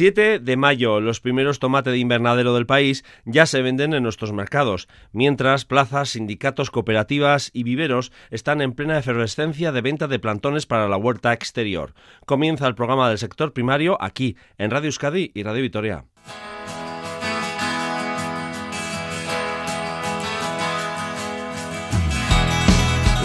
7 de mayo, los primeros tomates de invernadero del país ya se venden en nuestros mercados, mientras plazas, sindicatos, cooperativas y viveros están en plena efervescencia de venta de plantones para la huerta exterior. Comienza el programa del sector primario aquí, en Radio Euskadi y Radio Vitoria.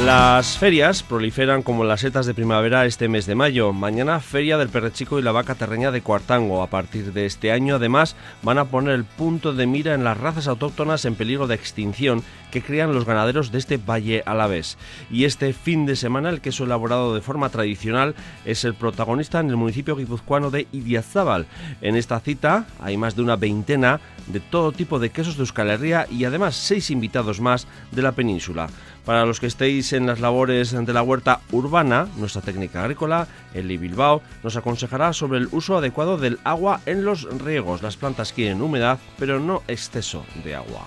Las ferias proliferan como las setas de primavera este mes de mayo. Mañana Feria del Perrechico y la Vaca Terreña de Cuartango. A partir de este año, además, van a poner el punto de mira en las razas autóctonas en peligro de extinción que crían los ganaderos de este valle alavés. Y este fin de semana, el queso elaborado de forma tradicional es el protagonista en el municipio guipuzcoano de Idiazábal. En esta cita hay más de una veintena de todo tipo de quesos de Euskal Herria y además seis invitados más de la península. Para los que estéis en las labores de la huerta urbana, nuestra técnica agrícola, Eli Bilbao, nos aconsejará sobre el uso adecuado del agua en los riegos. Las plantas quieren humedad, pero no exceso de agua.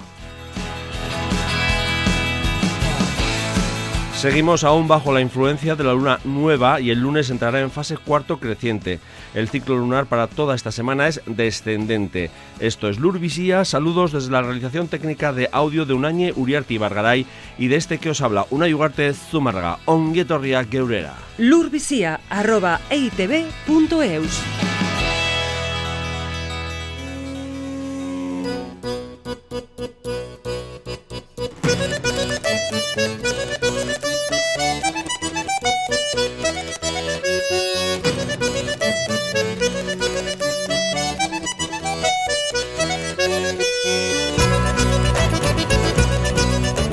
Seguimos aún bajo la influencia de la luna nueva y el lunes entrará en fase cuarto creciente. El ciclo lunar para toda esta semana es descendente. Esto es Lurvisía, saludos desde la realización técnica de audio de Unañe Uriarti Bargaray y de este que os habla una yugarte Zumarga, onguetorria geurera. Lurvisía, arroba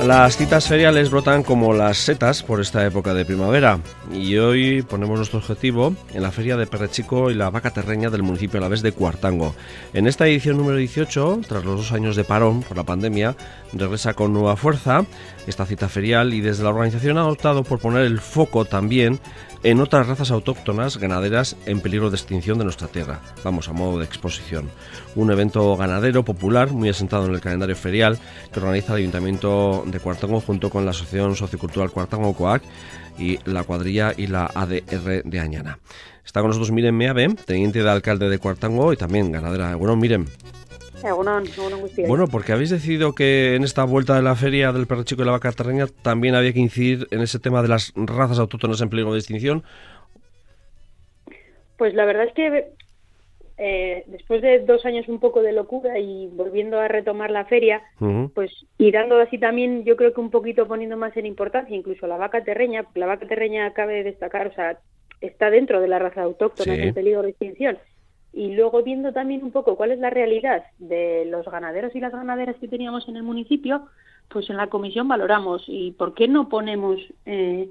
Las citas feriales brotan como las setas por esta época de primavera y hoy ponemos nuestro objetivo en la feria de Perrechico y la vaca terreña del municipio a la vez de Cuartango. En esta edición número 18, tras los dos años de parón por la pandemia, regresa con nueva fuerza esta cita ferial y desde la organización ha optado por poner el foco también en otras razas autóctonas ganaderas en peligro de extinción de nuestra tierra. Vamos, a modo de exposición. Un evento ganadero popular muy asentado en el calendario ferial que organiza el Ayuntamiento de Cuartango junto con la Asociación Sociocultural Cuartango COAC y la cuadrilla y la ADR de Añana. Está con nosotros Miren Meave, teniente de alcalde de Cuartango y también ganadera. Bueno, Miren. Bueno, porque habéis decidido que en esta vuelta de la feria del perro chico y la vaca terreña también había que incidir en ese tema de las razas autóctonas en peligro de extinción. Pues la verdad es que eh, después de dos años un poco de locura y volviendo a retomar la feria, pues y dando así también, yo creo que un poquito poniendo más en importancia incluso la vaca terreña, porque la vaca terreña cabe destacar, o sea, está dentro de la raza autóctona en peligro de extinción y luego viendo también un poco cuál es la realidad de los ganaderos y las ganaderas que teníamos en el municipio, pues en la comisión valoramos y por qué no ponemos, eh,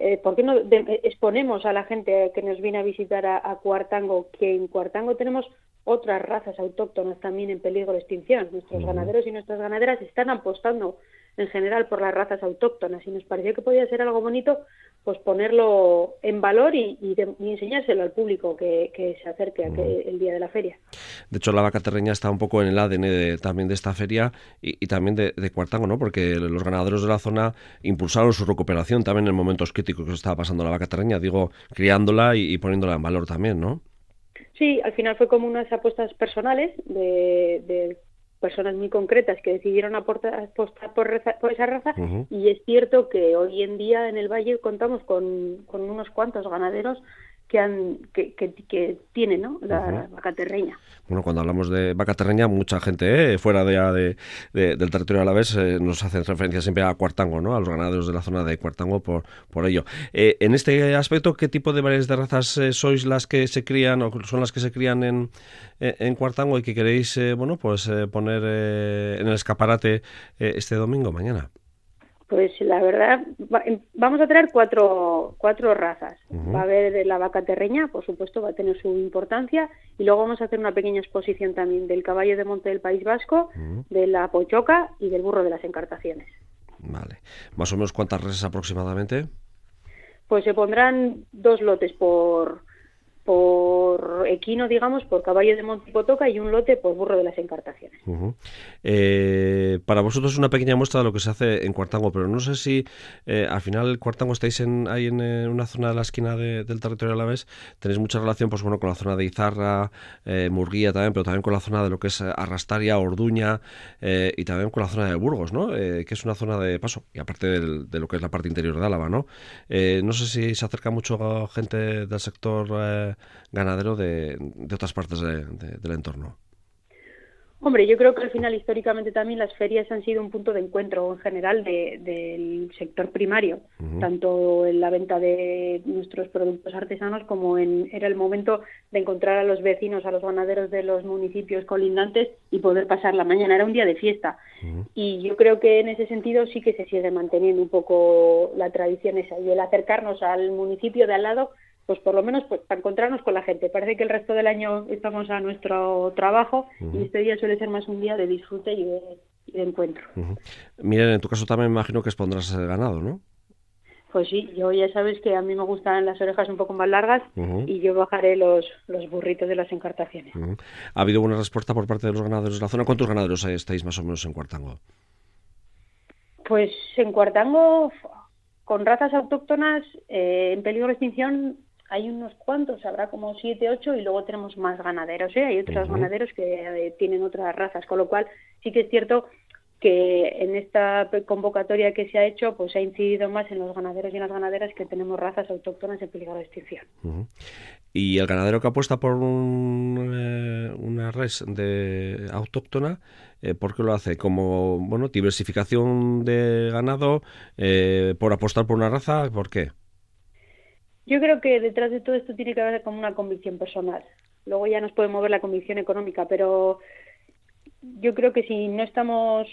eh por qué no exponemos a la gente que nos viene a visitar a, Cuartango que en Cuartango tenemos otras razas autóctonas también en peligro de extinción. Nuestros ganaderos y nuestras ganaderas están apostando en general por las razas autóctonas y nos pareció que podía ser algo bonito pues ponerlo en valor y, enseñárselo al público que, se acerque a el día de la feria. De hecho, la vaca terreña está un poco en el ADN también de esta feria y, también de, Cuartango, ¿no? Porque los ganaderos de la zona impulsaron su recuperación también en momentos críticos que estaba pasando la vaca terreña, digo, criándola y, poniéndola en valor también, ¿no? Sí, al final fue como unas apuestas personales de, de personas muy concretas que decidieron apostar por, por, esa raza y es cierto que hoy en día en el Valle contamos con, con unos cuantos ganaderos que, han, que, que, tiene ¿no? la vaca terreña. Bueno, cuando hablamos de vaca terreña, mucha gente eh, fuera de, de, del territorio alavés eh, nos hace referencia siempre a Cuartango, ¿no? a los ganaderos de la zona de Cuartango por, por ello. Eh, en este aspecto, ¿qué tipo de variedades de razas sois las que se crían o son las que se crían en, en Cuartango y que queréis bueno, pues, poner en el escaparate este domingo, mañana? Pues la verdad, em, vamos a traer cuatro, cuatro razas. Va a haber la vaca terreña, por supuesto, va a tener su importancia. Y luego vamos a hacer una pequeña exposición también del caballo de monte del País Vasco, de la pochoca y del burro de las encartaciones. Vale. ¿Más o menos cuántas razas aproximadamente? Pues se pondrán dos lotes por, por equino, digamos, por caballo de Montipotoca y un lote por burro de las encartaciones. Eh, para vosotros es una pequeña muestra de lo que se hace en Cuartango, pero no sé si eh, al final Cuartango estáis en, ahí en, eh, una zona de la esquina del territorio de la vez, tenéis mucha relación pues bueno con la zona de Izarra, Murguía también, pero también con la zona de lo que es Arrastaria, Orduña y también con la zona de Burgos, ¿no? que es una zona de paso, y aparte de lo que es la parte interior de Álava, ¿no? no sé si se acerca mucho gente del sector ganadero de, otras partes del entorno. Hombre, yo creo que al final históricamente también las ferias han sido un punto de encuentro en general del sector primario, tanto en la venta de nuestros productos artesanos como en era el momento de encontrar a los vecinos, a los ganaderos de los municipios colindantes y poder pasar la mañana. Era un día de fiesta y yo creo que en ese sentido sí que se sigue manteniendo un poco la tradición esa y el acercarnos al municipio de al lado pues por lo menos pues, para encontrarnos con la gente. Parece que el resto del año estamos a nuestro trabajo y este día suele ser más un día de disfrute y de, encuentro. Miren, en tu caso también me imagino que expondrás el ganado, ¿no? Pues sí, yo ya sabes que a mí me gustan las orejas un poco más largas y yo bajaré los, los burritos de las encartaciones. ¿Ha habido buena respuesta por parte de los ganaderos de la zona? ¿Cuántos ganaderos estáis más o menos en Cuartango? Pues en Cuartango, con razas autóctonas eh, en peligro de extinción, hay unos cuantos, habrá como siete, ocho, y luego tenemos más ganaderos, ¿eh? Hay otros ganaderos que eh, tienen otras razas, con lo cual sí que es cierto que en esta convocatoria que se ha hecho, pues ha incidido más en los ganaderos y en las ganaderas que tenemos razas autóctonas en peligro de extinción. Y el ganadero que apuesta por eh, una res de autóctona, eh, ¿por qué lo hace? Como bueno diversificación de ganado, eh, por apostar por una raza, ¿por qué? Yo creo que detrás de todo esto tiene que haber como una convicción personal. Luego ya nos puede mover la convicción económica, pero yo creo que si no estamos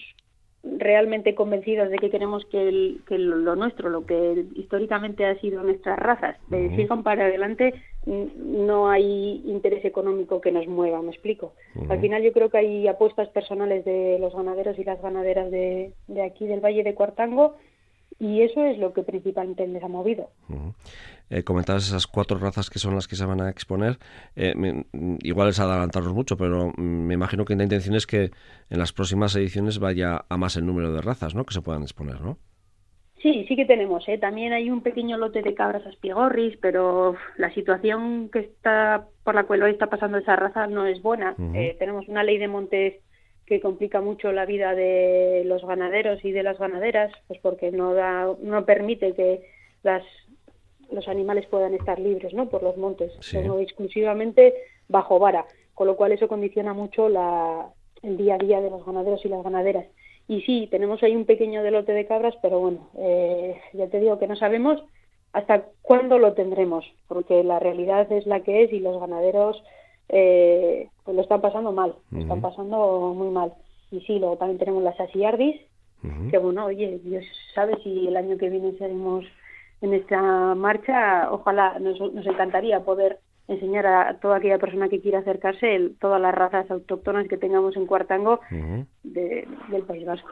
realmente convencidos de que queremos que, lo, nuestro, lo que históricamente ha sido nuestras razas, uh sigan para adelante, no hay interés económico que nos mueva, me explico. Al final yo creo que hay apuestas personales de los ganaderos y las ganaderas de, de aquí del Valle de Cuartango y eso es lo que principalmente les ha movido. Eh, comentabas esas cuatro razas que son las que se van a exponer. Eh, igual es adelantarnos mucho, pero me imagino que la intención es que en las próximas ediciones vaya a más el número de razas ¿no? que se puedan exponer, ¿no? Sí, sí que tenemos. ¿eh? También hay un pequeño lote de cabras aspigorris, pero la situación que está por la cual hoy está pasando esa raza no es buena. Eh, tenemos una ley de montes que complica mucho la vida de los ganaderos y de las ganaderas, pues porque no da, no permite que las los animales puedan estar libres, ¿no? Por los montes, sino exclusivamente bajo vara, con lo cual eso condiciona mucho la, el día a día de los ganaderos y las ganaderas. Y sí, tenemos ahí un pequeño delote de cabras, pero bueno, eh, ya te digo que no sabemos hasta cuándo lo tendremos, porque la realidad es la que es y los ganaderos eh, pues lo están pasando mal, lo están pasando muy mal. Y sí, luego también tenemos las asiardis, que bueno, oye, Dios sabe si el año que viene seremos en esta marcha, ojalá nos, nos encantaría poder enseñar a toda aquella persona que quiera acercarse todas las razas autóctonas que tengamos en Cuartango del País Vasco.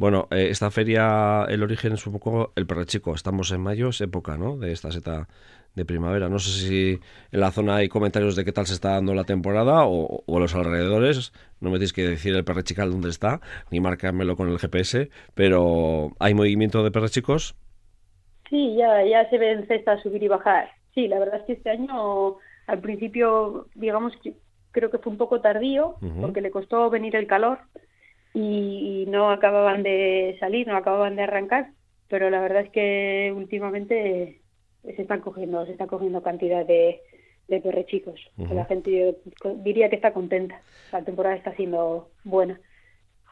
Bueno, eh, esta feria, el origen es un poco el perrechico. Estamos en mayo, es época, ¿no? De esta seta de primavera. No sé si en la zona hay comentarios de qué tal se está dando la temporada o, o a los alrededores. No me tienes que decir el perrechical dónde está, ni marcármelo con el GPS, pero ¿hay movimiento de perrechicos? Sí, ya, ya se ven cestas subir y bajar. Sí, la verdad es que este año, al principio, digamos que creo que fue un poco tardío, porque le costó venir el calor y no acababan de salir, no acababan de arrancar, pero la verdad es que últimamente se están cogiendo, se está cogiendo cantidad de, de perrechicos. La gente diría que está contenta. La temporada está siendo buena.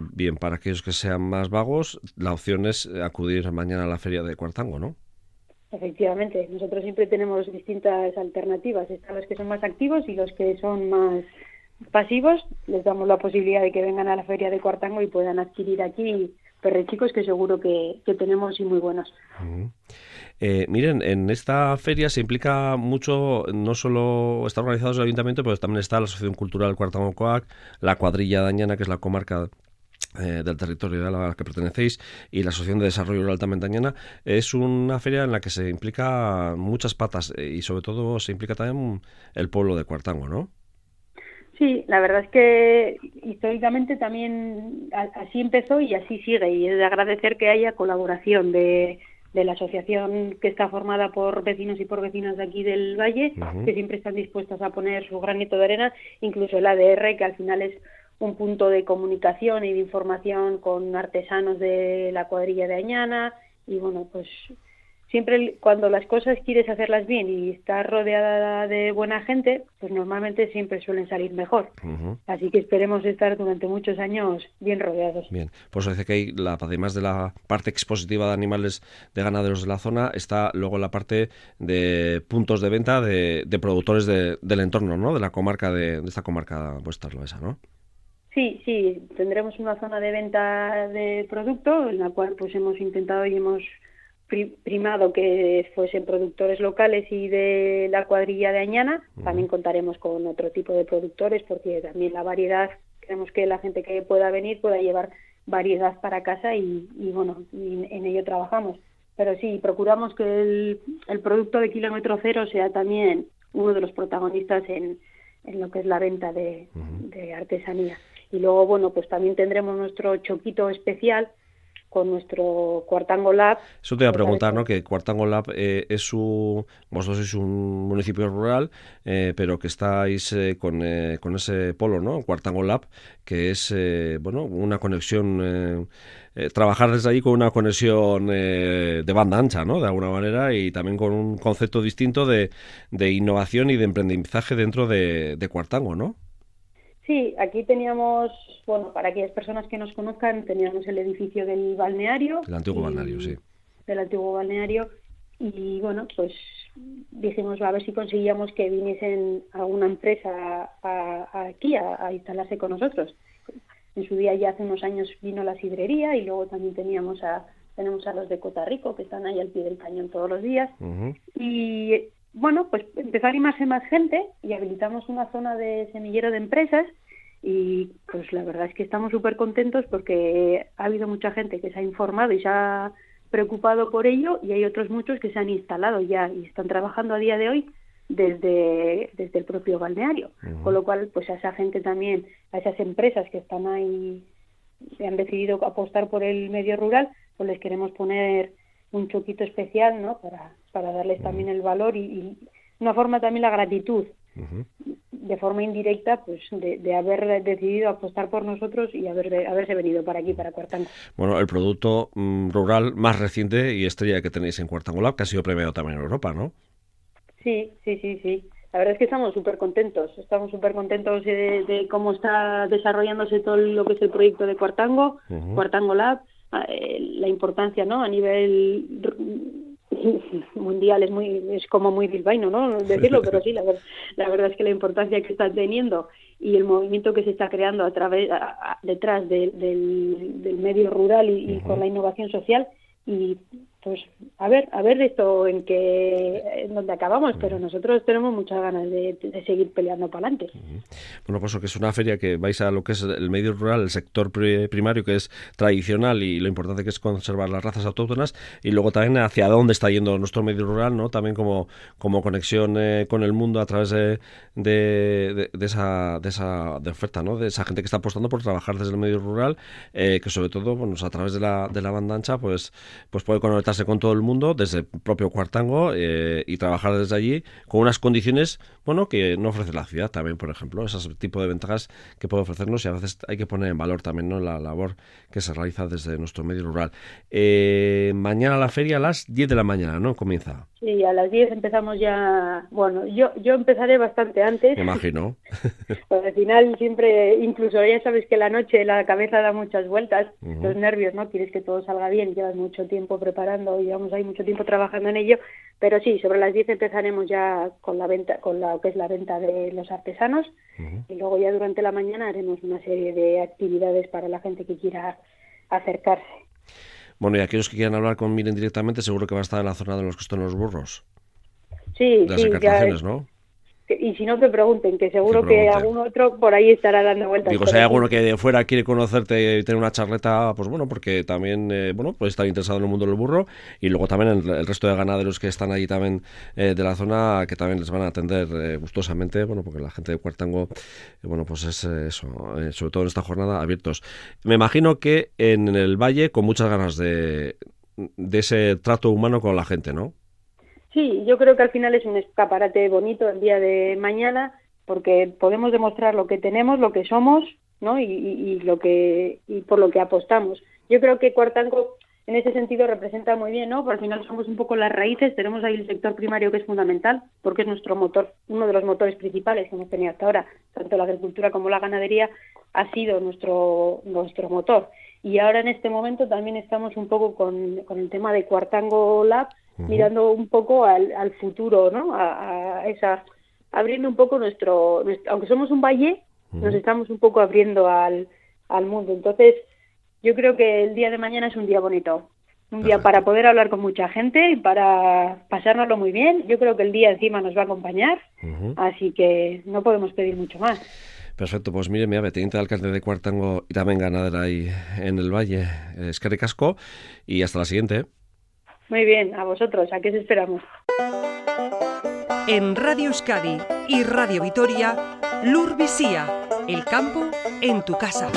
Bien, para aquellos que sean más vagos, la opción es acudir mañana a la feria de Cuartango, ¿no? Efectivamente, nosotros siempre tenemos distintas alternativas. Están los que son más activos y los que son más pasivos, les damos la posibilidad de que vengan a la feria de Cuartango y puedan adquirir aquí perrechicos que seguro que, tenemos y muy buenos. Eh, miren, en esta feria se implica mucho, no solo está organizado el ayuntamiento, pero también está la Asociación Cultural Cuartango Coac, la cuadrilla dañana, que es la comarca eh, del territorio a la que pertenecéis y la Asociación de Desarrollo Rural Tamentañana, es una feria en la que se implica muchas patas eh, y sobre todo se implica también el pueblo de Cuartango, ¿no? Sí, la verdad es que históricamente también así empezó y así sigue y es de agradecer que haya colaboración de, de la asociación que está formada por vecinos y por vecinas de aquí del Valle, que siempre están dispuestas a poner su granito de arena, incluso el ADR, que al final es un punto de comunicación y de información con artesanos de la cuadrilla de Añana y bueno, pues siempre cuando las cosas quieres hacerlas bien y estás rodeada de buena gente, pues normalmente siempre suelen salir mejor. Así que esperemos estar durante muchos años bien rodeados. Bien, pues dice que hay, la, además de la parte expositiva de animales de ganaderos de la zona, está luego la parte de puntos de venta de, productores del entorno, ¿no? De la comarca, de, esta comarca vuestra, esa, ¿no? Sí, sí, tendremos una zona de venta de producto en la cual pues hemos intentado y hemos primado que fuesen productores locales y de la cuadrilla de Añana. También contaremos con otro tipo de productores porque también la variedad, queremos que la gente que pueda venir pueda llevar variedad para casa y, bueno, en ello trabajamos. Pero sí, procuramos que el, el, producto de kilómetro cero sea también uno de los protagonistas en, en lo que es la venta de, de artesanía. Y luego, bueno, pues también tendremos nuestro choquito especial con nuestro Cuartango Lab. Eso te iba a preguntar, ¿no? Que Cuartango Lab eh, es su... Vosotros sois un municipio rural, eh, pero que estáis eh, con, con, ese polo, ¿no? Cuartango Lab, que es, bueno, una conexión... trabajar desde ahí con una conexión de banda ancha, ¿no? De alguna manera, y también con un concepto distinto de, de innovación y de emprendizaje dentro de, de Cuartango, ¿no? Sí, aquí teníamos, bueno, para aquellas personas que nos conozcan, teníamos el edificio del balneario. El antiguo balneario, sí. Del antiguo balneario. Y bueno, pues dijimos a ver si conseguíamos que viniesen alguna empresa aquí a, instalarse con nosotros. En su día ya hace unos años vino la sidrería y luego también teníamos a tenemos a los de Cota Rico que están ahí al pie del cañón todos los días. Y bueno, pues empezó a animarse más gente y habilitamos una zona de semillero de empresas y pues la verdad es que estamos súper contentos porque ha habido mucha gente que se ha informado y se ha preocupado por ello y hay otros muchos que se han instalado ya y están trabajando a día de hoy desde, desde el propio balneario. Con lo cual, pues a esa gente también, a esas empresas que están ahí, y han decidido apostar por el medio rural, pues les queremos poner un choquito especial, ¿no? Para, para darles también el valor y, una forma también la gratitud, de forma indirecta, pues de, haber decidido apostar por nosotros y haber, haberse venido para aquí, para Cuartango. Bueno, el producto mm, rural más reciente y estrella que tenéis en Cuartango Lab, que ha sido premiado también en Europa, ¿no? Sí, sí, sí, sí. La verdad es que estamos súper contentos, estamos súper contentos de, cómo está desarrollándose todo lo que es el proyecto de Cuartango, Cuartango Lab, la importancia, ¿no? A nivel mundial es muy es como muy bilbaíno no decirlo pero sí la, la verdad es que la importancia que está teniendo y el movimiento que se está creando a través detrás del, del, medio rural y, con la innovación social y pues a ver a ver esto en qué en dónde acabamos pero nosotros tenemos muchas ganas de, seguir peleando para adelante. Bueno pues que es una feria que vais a lo que es el medio rural el sector primario que es tradicional y lo importante que es conservar las razas autóctonas y luego también hacia dónde está yendo nuestro medio rural no también como como conexión eh, con el mundo a través de, de, esa de esa de oferta no de esa gente que está apostando por trabajar desde el medio rural eh, que sobre todo bueno, a través de la, de la banda ancha pues pues puede con todo el mundo desde el propio Cuartango eh, y trabajar desde allí con unas condiciones bueno que no ofrece la ciudad también, por ejemplo, ese tipo de ventajas que puede ofrecernos y a veces hay que poner en valor también ¿no? la labor que se realiza desde nuestro medio rural. Eh, mañana la feria a las 10 de la mañana, ¿no? Comienza. Sí, a las 10 empezamos ya. Bueno, yo yo empezaré bastante antes. Me imagino. pues al final siempre, incluso ya sabes que la noche la cabeza da muchas vueltas, los nervios, ¿no? Quieres que todo salga bien, llevas mucho tiempo preparando, llevamos ahí mucho tiempo trabajando en ello, pero sí, sobre las 10 empezaremos ya con la venta, con lo que es la venta de los artesanos y luego ya durante la mañana haremos una serie de actividades para la gente que quiera acercarse. Bueno, y aquellos que quieran hablar con Miren directamente, seguro que va a estar en la zona de los que están los burros. Sí, de las sí, encartaciones, ¿no? Y si no, que pregunten, que seguro que, algún otro por ahí estará dando vueltas. Digo, si hay alguno que de fuera quiere conocerte y tener una charleta, pues bueno, porque también, eh, bueno, puede estar interesado en el mundo del burro y luego también el, resto de ganaderos que están allí también eh, de la zona, que también les van a atender eh, gustosamente, bueno, porque la gente de Cuartango, bueno, pues es eso, sobre todo en esta jornada, abiertos. Me imagino que en el valle con muchas ganas de, de ese trato humano con la gente, ¿no? Sí, yo creo que al final es un escaparate bonito el día de mañana porque podemos demostrar lo que tenemos, lo que somos, ¿no? Y, lo que y por lo que apostamos. Yo creo que Cuartango en ese sentido representa muy bien, ¿no? Porque al final somos un poco las raíces, tenemos ahí el sector primario que es fundamental, porque es nuestro motor, uno de los motores principales que hemos tenido hasta ahora, tanto la agricultura como la ganadería ha sido nuestro nuestro motor. Y ahora en este momento también estamos un poco con, con el tema de Cuartango Lab, mirando un poco al, al futuro, ¿no? A, esa, abriendo un poco nuestro, aunque somos un valle, nos estamos un poco abriendo al, al mundo. Entonces, yo creo que el día de mañana es un día bonito, un día para poder hablar con mucha gente y para pasárnoslo muy bien. Yo creo que el día encima nos va a acompañar, así que no podemos pedir mucho más. Perfecto, pues mire, mira, teniente alcalde de Cuartango y también ganadera ahí en el Valle, es Casco, y hasta la siguiente. Muy bien, a vosotros, ¿a qué os esperamos? En Radio Euskadi y Radio Vitoria, Lur el campo en tu casa.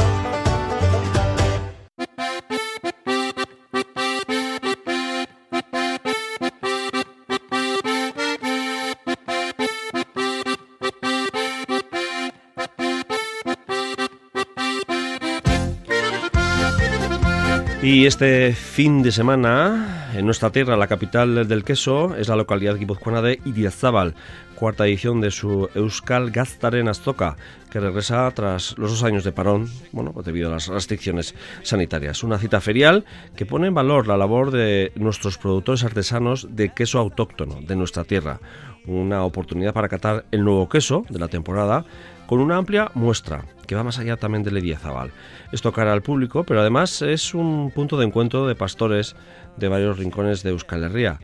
Y este fin de semana, en nuestra tierra, la capital del queso, es la localidad guipuzcoana de Idiazábal, cuarta edición de su Euskal Gaztaren Azoka, que regresa tras los dos años de parón, bueno, pues debido a las restricciones sanitarias. Una cita ferial que pone en valor la labor de nuestros productores artesanos de queso autóctono de nuestra tierra. Una oportunidad para catar el nuevo queso de la temporada con una amplia muestra que va más allá también de Idiazabal. Esto cara al público, pero además es un punto de encuentro de pastores de varios rincones de Euskal Herria.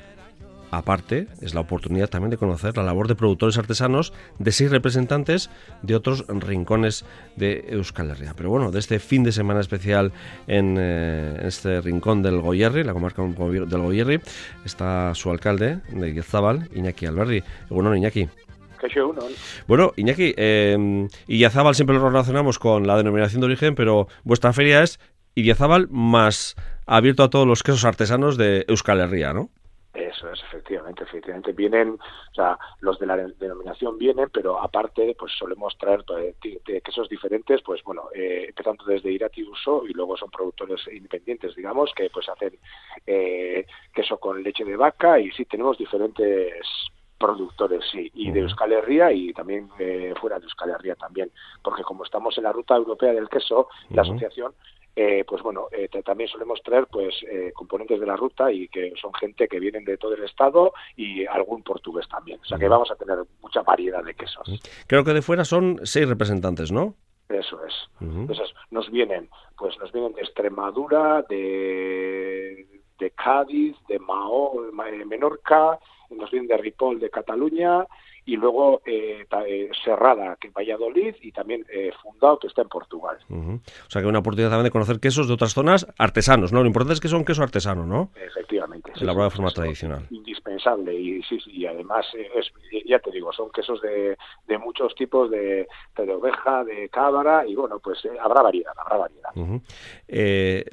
Aparte, es la oportunidad también de conocer la labor de productores artesanos de seis representantes de otros rincones de Euskal Herria. Pero bueno, de este fin de semana especial en, eh, este rincón del Goyerri, la comarca del Goyerri, está su alcalde de Idiazabal, Iñaki Alberdi. Bueno, Iñaki. Bueno, Iñaki, eh, Idiazábal siempre lo relacionamos con la denominación de origen, pero vuestra feria es Idiazábal más abierto a todos los quesos artesanos de Euskal Herria, ¿no? Eso es, efectivamente, efectivamente. Vienen, o sea, los de la denominación vienen, pero aparte, pues solemos traer de, quesos diferentes, pues bueno, eh, empezando desde Irati Uso y luego son productores independientes, digamos, que pues hacen eh, queso con leche de vaca y sí, tenemos diferentes productores, sí, y de Euskal Herria y también eh, fuera de Euskal Herria también, porque como estamos en la ruta europea del queso, la asociación, eh, pues bueno, eh, también solemos traer pues componentes de la ruta y que son gente que vienen de todo el estado y algún portugués también, o sea que vamos a tener mucha variedad de quesos. Creo que de fuera son seis representantes, ¿no? Eso es. Entonces nos vienen, pues nos vienen de Extremadura, de, de Cádiz, de Mao, Menorca, nos vienen de Ripoll de Cataluña y luego eh, eh, Serrada, que en Valladolid, y también eh, Fundado, que está en Portugal. O sea que una oportunidad también de conocer quesos de otras zonas artesanos, ¿no? Lo importante es que son queso artesano, ¿no? Efectivamente. Elaborado de forma tradicional. Indispensable, y sí, y además, es, ya te digo, son quesos de, de muchos tipos, de, de, oveja, de cabra, y bueno, pues habrá variedad, habrá variedad.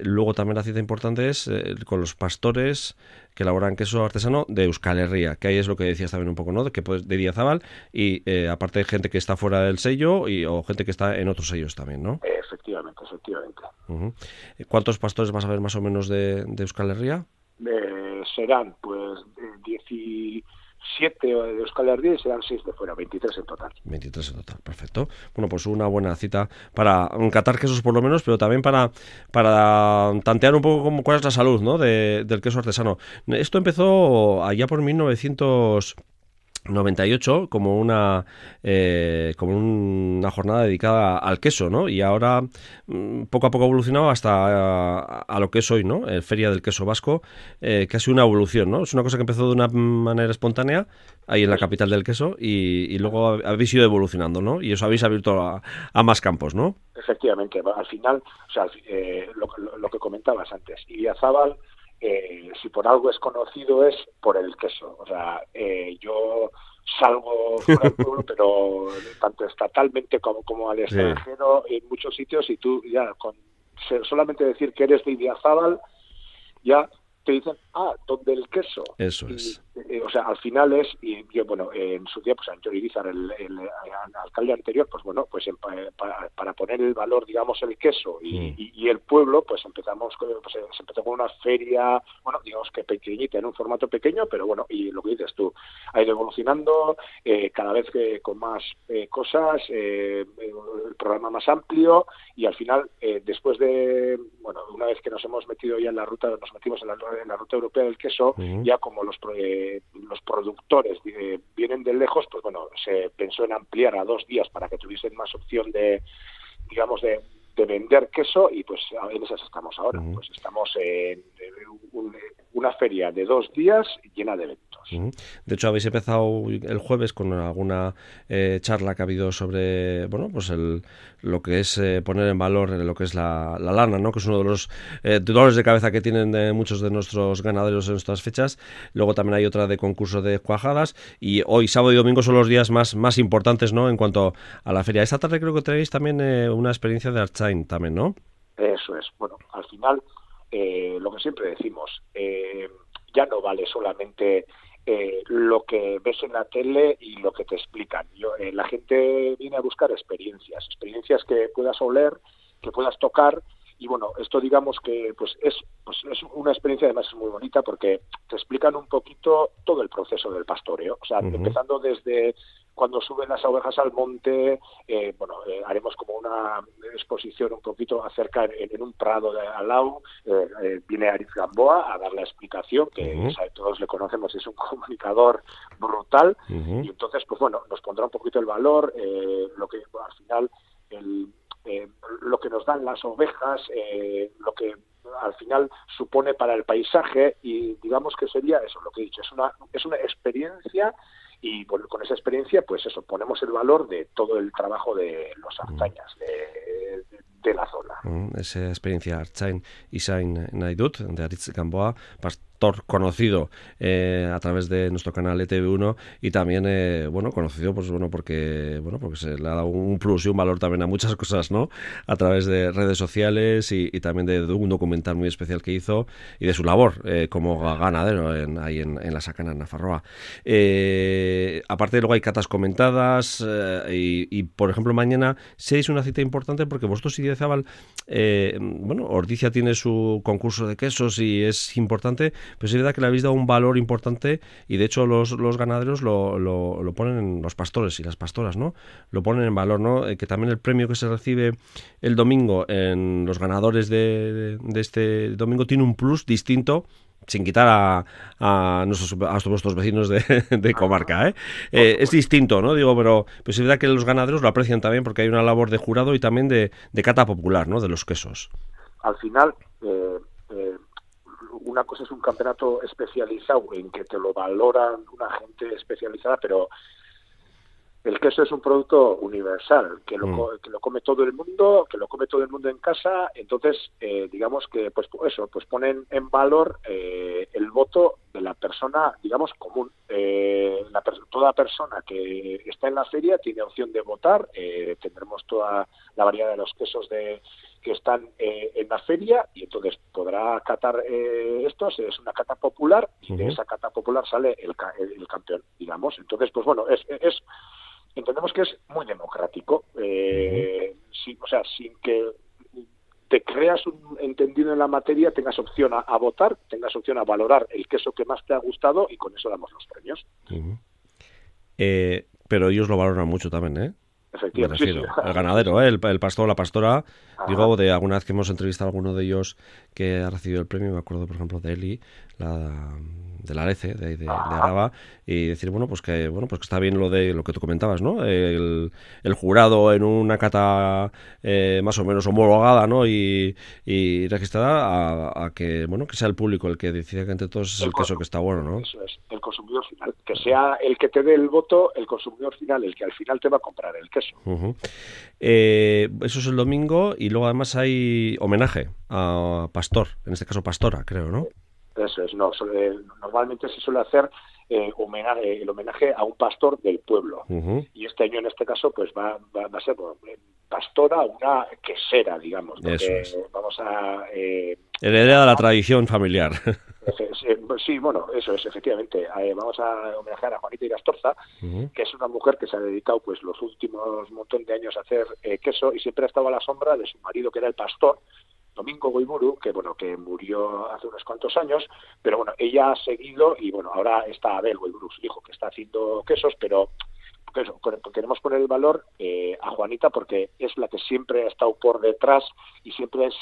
luego también la cita importante es con los pastores que elaboran queso artesano de Euskal Herria, que ahí es lo que decías también un poco, ¿no? Que pues, de y eh, aparte de gente que está fuera del sello y, o gente que está en otros sellos también, ¿no? Efectivamente, efectivamente. ¿Cuántos pastores vas a ver más o menos de, de Euskal Herria? Eh, serán pues 10 7 de Euskal Herria y serán 6 de fuera, 23 en total. 23 en total, perfecto. Bueno, pues una buena cita para catar quesos por lo menos, pero también para, para tantear un poco cómo, cuál es la salud ¿no? de, del queso artesano. Esto empezó allá por 1900 98 como una eh, como una jornada dedicada al queso, ¿no? Y ahora mm, poco a poco ha evolucionado hasta a, lo que es hoy, ¿no? El Feria del Queso Vasco, eh, que ha sido una evolución, ¿no? Es una cosa que empezó de una manera espontánea ahí en la capital del queso y, luego habéis ido evolucionando, ¿no? Y os habéis abierto a, más campos, ¿no? Efectivamente, al final, o sea, eh, lo, lo, que comentabas antes, Iliazábal eh, si por algo es conocido es por el queso. O sea, eh, yo salgo fuera del pueblo, pero tanto estatalmente como, como al extranjero, en muchos sitios, y tú ya con solamente decir que eres de Idiazábal, ya te dicen, ah, donde el queso. Eso es. Eh, o sea, al final es, y yo, bueno, en su día, pues Antonio Irizar, el, el, alcalde anterior, pues bueno, pues para, poner el valor, digamos, el queso y, y, el pueblo, pues empezamos, pues, se empezó con una feria, bueno, digamos que pequeñita, en un formato pequeño, pero bueno, y lo que dices tú, ha ido evolucionando, eh, cada vez que con más eh, cosas, el programa más amplio, y al final, después de, bueno, una vez que nos hemos metido ya en la ruta, nos metimos en la, en la ruta europea del queso, ya como los los productores vienen de lejos, pues bueno, se pensó en ampliar a dos días para que tuviesen más opción de, digamos, de, vender queso y pues en esas estamos ahora. Pues estamos en, una feria de dos días llena de eventos. De hecho, habéis empezado el jueves con alguna eh, charla que ha habido sobre, bueno, pues el, lo que es eh, poner en valor lo que es la, lana, ¿no? Que es uno de los eh, dolores de cabeza que tienen muchos de nuestros ganaderos en estas fechas. Luego también hay otra de concurso de cuajadas y hoy, sábado y domingo, son los días más, más importantes, ¿no? En cuanto a la feria. Esta tarde creo que tenéis también una experiencia de Archain también, ¿no? Eso es. Bueno, al final, lo que siempre decimos, ya no vale solamente eh, lo que ves en la tele y lo que te explican. Yo, eh, la gente viene a buscar experiencias, experiencias que puedas oler, que puedas tocar y bueno, esto digamos que pues es, pues es una experiencia además muy bonita porque te explican un poquito todo el proceso del pastoreo, o sea, empezando desde cuando suben las ovejas al monte, eh, bueno, eh, haremos como una exposición un poquito acerca en, un prado de Alau, eh, viene Ariz Gamboa a dar la explicación, que todos le conocemos, es un comunicador brutal, y entonces, pues bueno, nos pondrá un poquito el valor, lo que al final, lo que nos dan las ovejas, lo que al final supone para el paisaje y digamos que sería eso lo que he dicho es una es una experiencia y con esa experiencia, pues eso, ponemos el valor de todo el trabajo de los arzañas de, de, la zona. Mm, esa experiencia Arzain Isain Naidut, de Aritz Gamboa, conocido eh, a través de nuestro canal ETV1 y también eh, bueno conocido pues bueno porque bueno porque se le ha dado un plus y un valor también a muchas cosas no a través de redes sociales y, también de, un documental muy especial que hizo y de su labor eh, como ganadero en, ahí en, la Sacana en Nafarroa aparte luego hay catas comentadas y, por ejemplo mañana seis una cita importante porque vosotros y Zabal bueno Ordicia tiene su concurso de quesos y es importante pero es verdad que le habéis dado un valor importante y de hecho los, los ganaderos lo, lo, lo, ponen, los pastores y las pastoras, ¿no? Lo ponen en valor, ¿no? Eh, que también el premio que se recibe el domingo en los ganadores de, de este domingo tiene un plus distinto sin quitar a, a, nuestros, a vuestros vecinos de, de comarca. ¿eh? Eh, es distinto, ¿no? Digo, pero pues es verdad que los ganaderos lo aprecian también porque hay una labor de jurado y también de, de cata popular, ¿no? De los quesos. Al final, eh, una cosa es un campeonato especializado en que te lo valoran una gente especializada, pero el queso es un producto universal, que lo, mm. que lo come todo el mundo, que lo come todo el mundo en casa, entonces eh, digamos que pues eso, pues ponen en valor eh, el voto de la persona, digamos, común. Eh, la, toda persona que está en la feria tiene opción de votar, tendremos toda la variedad de los quesos de que están en la feria y entonces podrá catar estos, es una cata popular y de esa cata popular sale el, el, campeón, digamos. Entonces, pues bueno, es, es entendemos que es muy democrático, eh, o sea, sin que te creas un entendido en la materia, tengas opción a, votar, tengas opción a valorar el queso que más te ha gustado y con eso damos los premios. Eh, pero ellos lo valoran mucho también, ¿eh? Efectivamente. El ganadero, ¿eh? el, pastor, la pastora, Digo, de alguna vez que hemos entrevistado a alguno de ellos que ha recibido el premio, me acuerdo, por ejemplo, de Eli, la de la Arece, de, de, Araba, y decir, bueno, pues que bueno pues que está bien lo de lo que tú comentabas, ¿no? El, jurado en una cata eh, más o menos homologada, ¿no? Y, registrada a, que, bueno, que sea el público el que decida que entre todos es el, queso que está bueno, ¿no? Eso es, el consumidor final. Que sea el que te dé el voto, el consumidor final, el que al final te va a comprar el queso. Eh, eso es el domingo y luego además hay homenaje a Pastor, en este caso Pastora, creo, ¿no? Eso es, no, normalmente se suele hacer eh, homenaje, el homenaje a un pastor del pueblo. Y este año, en este caso, pues va, va, a ser pastora, una quesera, digamos. Vamos a... Eh, Heredera de la tradición familiar. Sí, bueno, eso es, efectivamente. Eh, vamos a homenajear a Juanita Irastorza, que es una mujer que se ha dedicado pues los últimos montón de años a hacer eh, queso y siempre ha estado a la sombra de su marido, que era el pastor, Domingo Goiburu, que bueno, que murió hace unos cuantos años, pero bueno, ella ha seguido y bueno, ahora está Abel Goiburu, su hijo, que está haciendo quesos, pero queremos poner el valor eh, a Juanita porque es la que siempre ha estado por detrás y siempre es,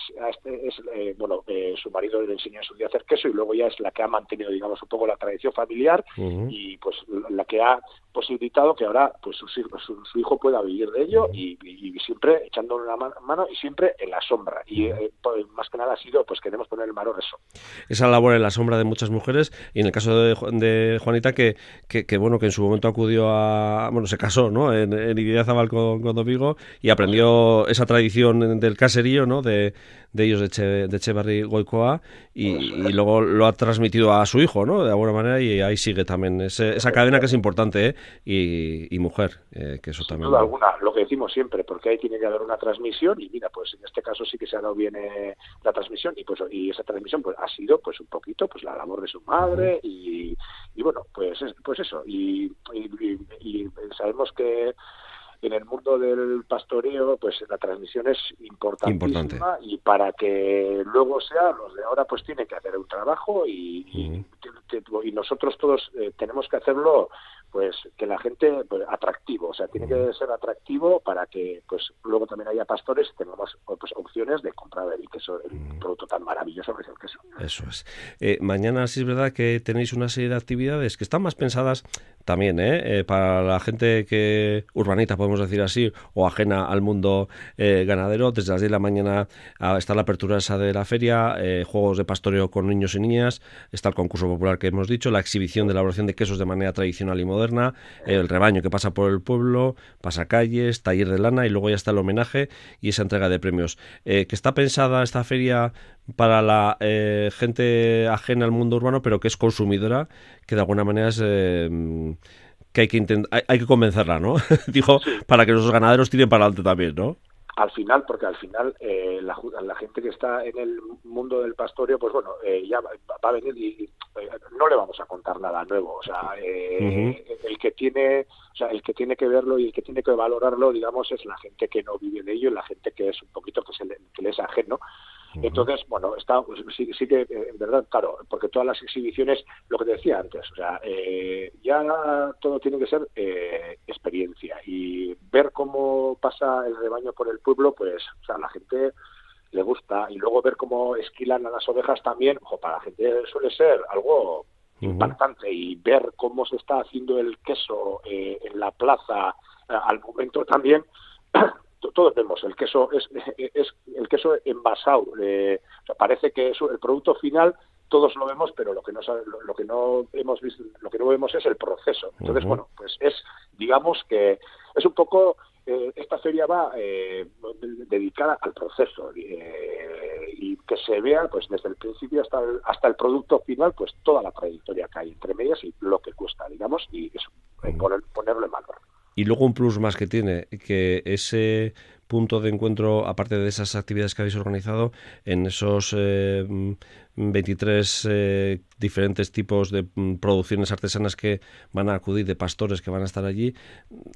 es eh, bueno, eh, su marido le enseñó en su día a hacer queso y luego ya es la que ha mantenido, digamos, un poco la tradición familiar y pues la que ha posibilitado que ahora pues su, su, hijo pueda vivir de ello y, siempre echando una mano y siempre en la sombra y pues, más que nada ha sido pues queremos poner el valor eso esa labor en la sombra de muchas mujeres y en el caso de, de Juanita que, que, bueno que en su momento acudió a se casó, ¿no? En, en con, con Domingo y aprendió esa tradición del caserío, ¿no? De, de ellos de, che, de Echeverry Goicoa y, luego lo ha transmitido a su hijo, ¿no? De alguna manera y ahí sigue también esa cadena que es importante, ¿eh? Y, mujer, eh, que eso también... alguna, lo que decimos siempre, porque ahí tiene que haber una transmisión y mira, pues en este caso sí que se ha dado bien eh, la transmisión y pues y esa transmisión pues ha sido pues un poquito pues la labor de su madre y, y bueno, pues pues eso y, y sabemos que en el mundo del pastoreo, pues la transmisión es importantísima y para que luego sea, los de ahora pues tienen que hacer un trabajo y, y, nosotros todos eh, tenemos que hacerlo pues que la gente pues, atractivo. O sea tiene que ser atractivo para que pues luego también haya pastores y tengamos pues, opciones de comprar el queso el producto tan maravilloso que es el queso. Eso es. Eh, mañana sí es verdad que tenéis una serie de actividades que están más pensadas también ¿eh? eh para la gente que urbanita podemos decir así o ajena al mundo eh, ganadero. Desde las 10 de la mañana está la apertura esa de la feria juegos de pastoreo con niños y niñas está el concurso popular que hemos dicho la exhibición de elaboración de quesos de manera tradicional y moderna el rebaño que pasa por el pueblo, pasa calles, taller de lana y luego ya está el homenaje y esa entrega de premios. Eh, que está pensada esta feria para la eh, gente ajena al mundo urbano, pero que es consumidora, que de alguna manera es... Eh, que hay que, hay, que convencerla, ¿no? Dijo, para que los ganaderos tiren para adelante también, ¿no? Al final, porque al final eh, la, la, gente que está en el mundo del pastoreo, pues bueno, eh, ya va, a venir y, eh, no le vamos a contar nada nuevo. O sea, el que tiene, o sea, el que tiene que verlo y el que tiene que valorarlo, digamos, es la gente que no vive de ello, y la gente que es un poquito que, se le, que le es ajeno. Entonces, bueno, está, pues, sí, sí, que, eh, en verdad, claro, porque todas las exhibiciones, lo que te decía antes, o sea, eh, ya todo tiene que ser eh, experiencia. Y ver cómo pasa el rebaño por el pueblo, pues, o sea, a la gente le gusta. Y luego ver cómo esquilan a las ovejas también, ojo, para la gente suele ser algo impactante. Y ver cómo se está haciendo el queso en la plaza al momento también todos vemos el queso es, es el queso envasado eh, parece que es el producto final todos lo vemos pero lo que no lo, que no hemos visto lo que no vemos es el proceso. Entonces bueno pues es digamos que es un poco eh, esta feria va eh, dedicada al proceso y que se vea pues desde el principio hasta el, hasta el producto final pues toda la trayectoria que hay entre medias y lo que cuesta digamos y eso, ponerlo en valor y luego un plus más que tiene, que ese punto de encuentro, aparte de esas actividades que habéis organizado, en esos 23 eh, eh, diferentes tipos de mm, producciones artesanas que van a acudir, de pastores que van a estar allí,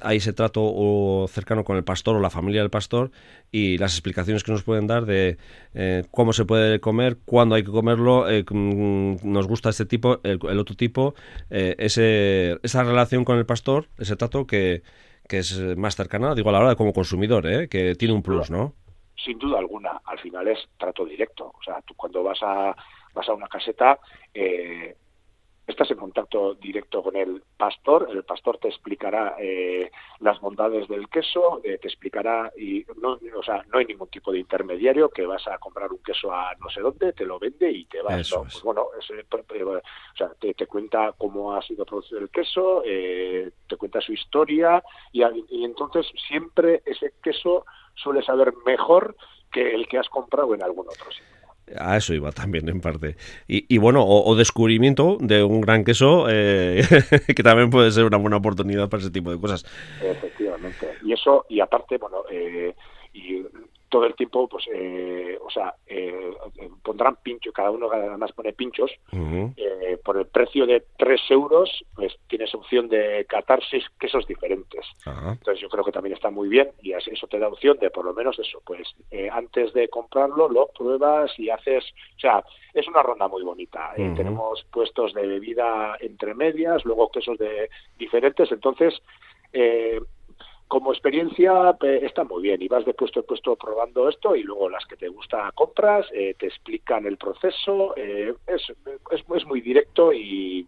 hay ese trato cercano con el pastor o la familia del pastor y las explicaciones que nos pueden dar de eh, cómo se puede comer, cuándo hay que comerlo, mm, nos gusta este tipo, el, el otro tipo, ese, esa relación con el pastor, ese trato que que es más cercana, digo, a la hora de como consumidor, ¿eh? que tiene un plus, ¿no? sin duda alguna, al final es trato directo. O sea, tú cuando vas a, vas a una caseta, eh, estás en contacto directo con el pastor, el pastor te explicará eh, las bondades del queso, eh, te explicará y no, o sea, no hay ningún tipo de intermediario que vas a comprar un queso a no sé dónde, te lo vende y te vas. Pues bueno, o sea, te, cuenta cómo ha sido producido el queso, eh, te cuenta su historia y, y entonces siempre ese queso suele saber mejor que el que has comprado en algún otro sitio. A eso iba también, en parte. Y, bueno, o, descubrimiento de un gran queso, eh, que también puede ser una buena oportunidad para ese tipo de cosas. Efectivamente. Y eso, y aparte, bueno, eh, y todo el tiempo, pues, eh, o sea, eh, pondrán pinchos, cada uno además pone pinchos, eh, por el precio de 3 euros, pues tienes opción de catar seis quesos diferentes. Entonces yo creo que también está muy bien y eso te da opción de por lo menos eso, pues antes de comprarlo lo pruebas y haces, o sea, es una ronda muy bonita. tenemos puestos de bebida entre medias, luego quesos de diferentes, entonces eh, como experiencia está muy bien y vas de puesto en puesto probando esto y luego las que te gusta compras, eh, te explican el proceso, eh, es, es, muy directo y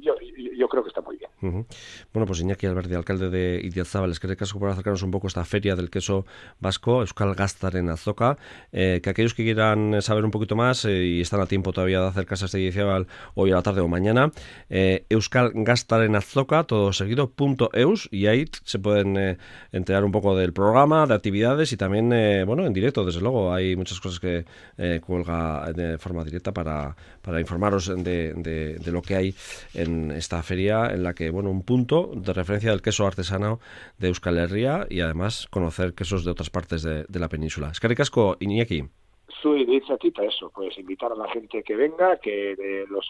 yo, creo que está muy bien. Bueno, pues Iñaki Alberti, alcalde de Idiazabal, es que caso por acercarnos un poco a esta feria del queso vasco, Euskal Gastar en Azoka, eh, que aquellos que quieran saber un poquito más y están a tiempo todavía de acercarse a este Idiazabal hoy a la tarde o mañana, Euskal Gastar en Azoka, todo seguido, punto eus, y ahí se pueden enterar un poco del programa, de actividades y también, eh, bueno, en directo, desde luego. Hay muchas cosas que eh, cuelga de forma directa para, para informaros de, de, lo que hay en esta feria, en la que, bueno, un punto de referencia del queso artesano de Euskal Herria y además conocer quesos de otras partes de, la península. Es que ricasco, Iñaki. Soy de eso, pues invitar a la gente que venga, que los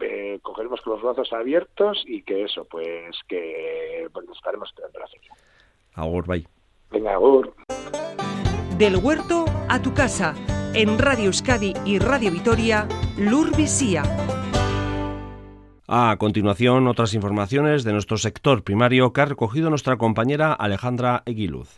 eh, cogeremos con los brazos abiertos y que eso, pues que bueno, estaremos la. Agur, bye. Venga, agur. Del huerto a tu casa, en Radio Euskadi y Radio Vitoria, Lur Visía. A continuación, otras informaciones de nuestro sector primario que ha recogido nuestra compañera Alejandra Eguiluz.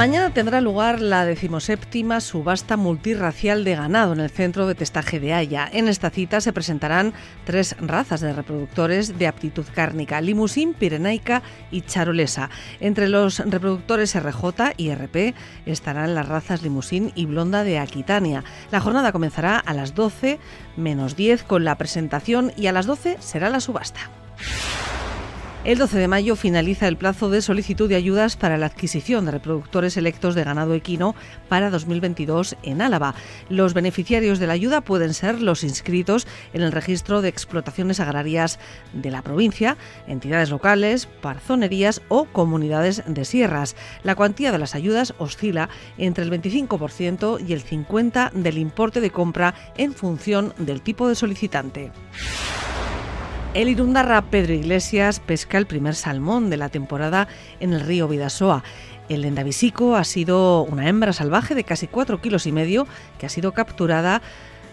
Mañana tendrá lugar la decimoséptima subasta multirracial de ganado en el centro de testaje de Haya. En esta cita se presentarán tres razas de reproductores de aptitud cárnica, limusín, pirenaica y charolesa. Entre los reproductores RJ y RP estarán las razas limusín y blonda de Aquitania. La jornada comenzará a las 12 menos 10 con la presentación y a las 12 será la subasta. El 12 de mayo finaliza el plazo de solicitud de ayudas para la adquisición de reproductores electos de ganado equino para 2022 en Álava. Los beneficiarios de la ayuda pueden ser los inscritos en el registro de explotaciones agrarias de la provincia, entidades locales, parzonerías o comunidades de sierras. La cuantía de las ayudas oscila entre el 25% y el 50% del importe de compra en función del tipo de solicitante. El irundarra Pedro Iglesias pesca el primer salmón de la temporada en el río Vidasoa. El endavisico ha sido una hembra salvaje de casi 4 kilos y medio que ha sido capturada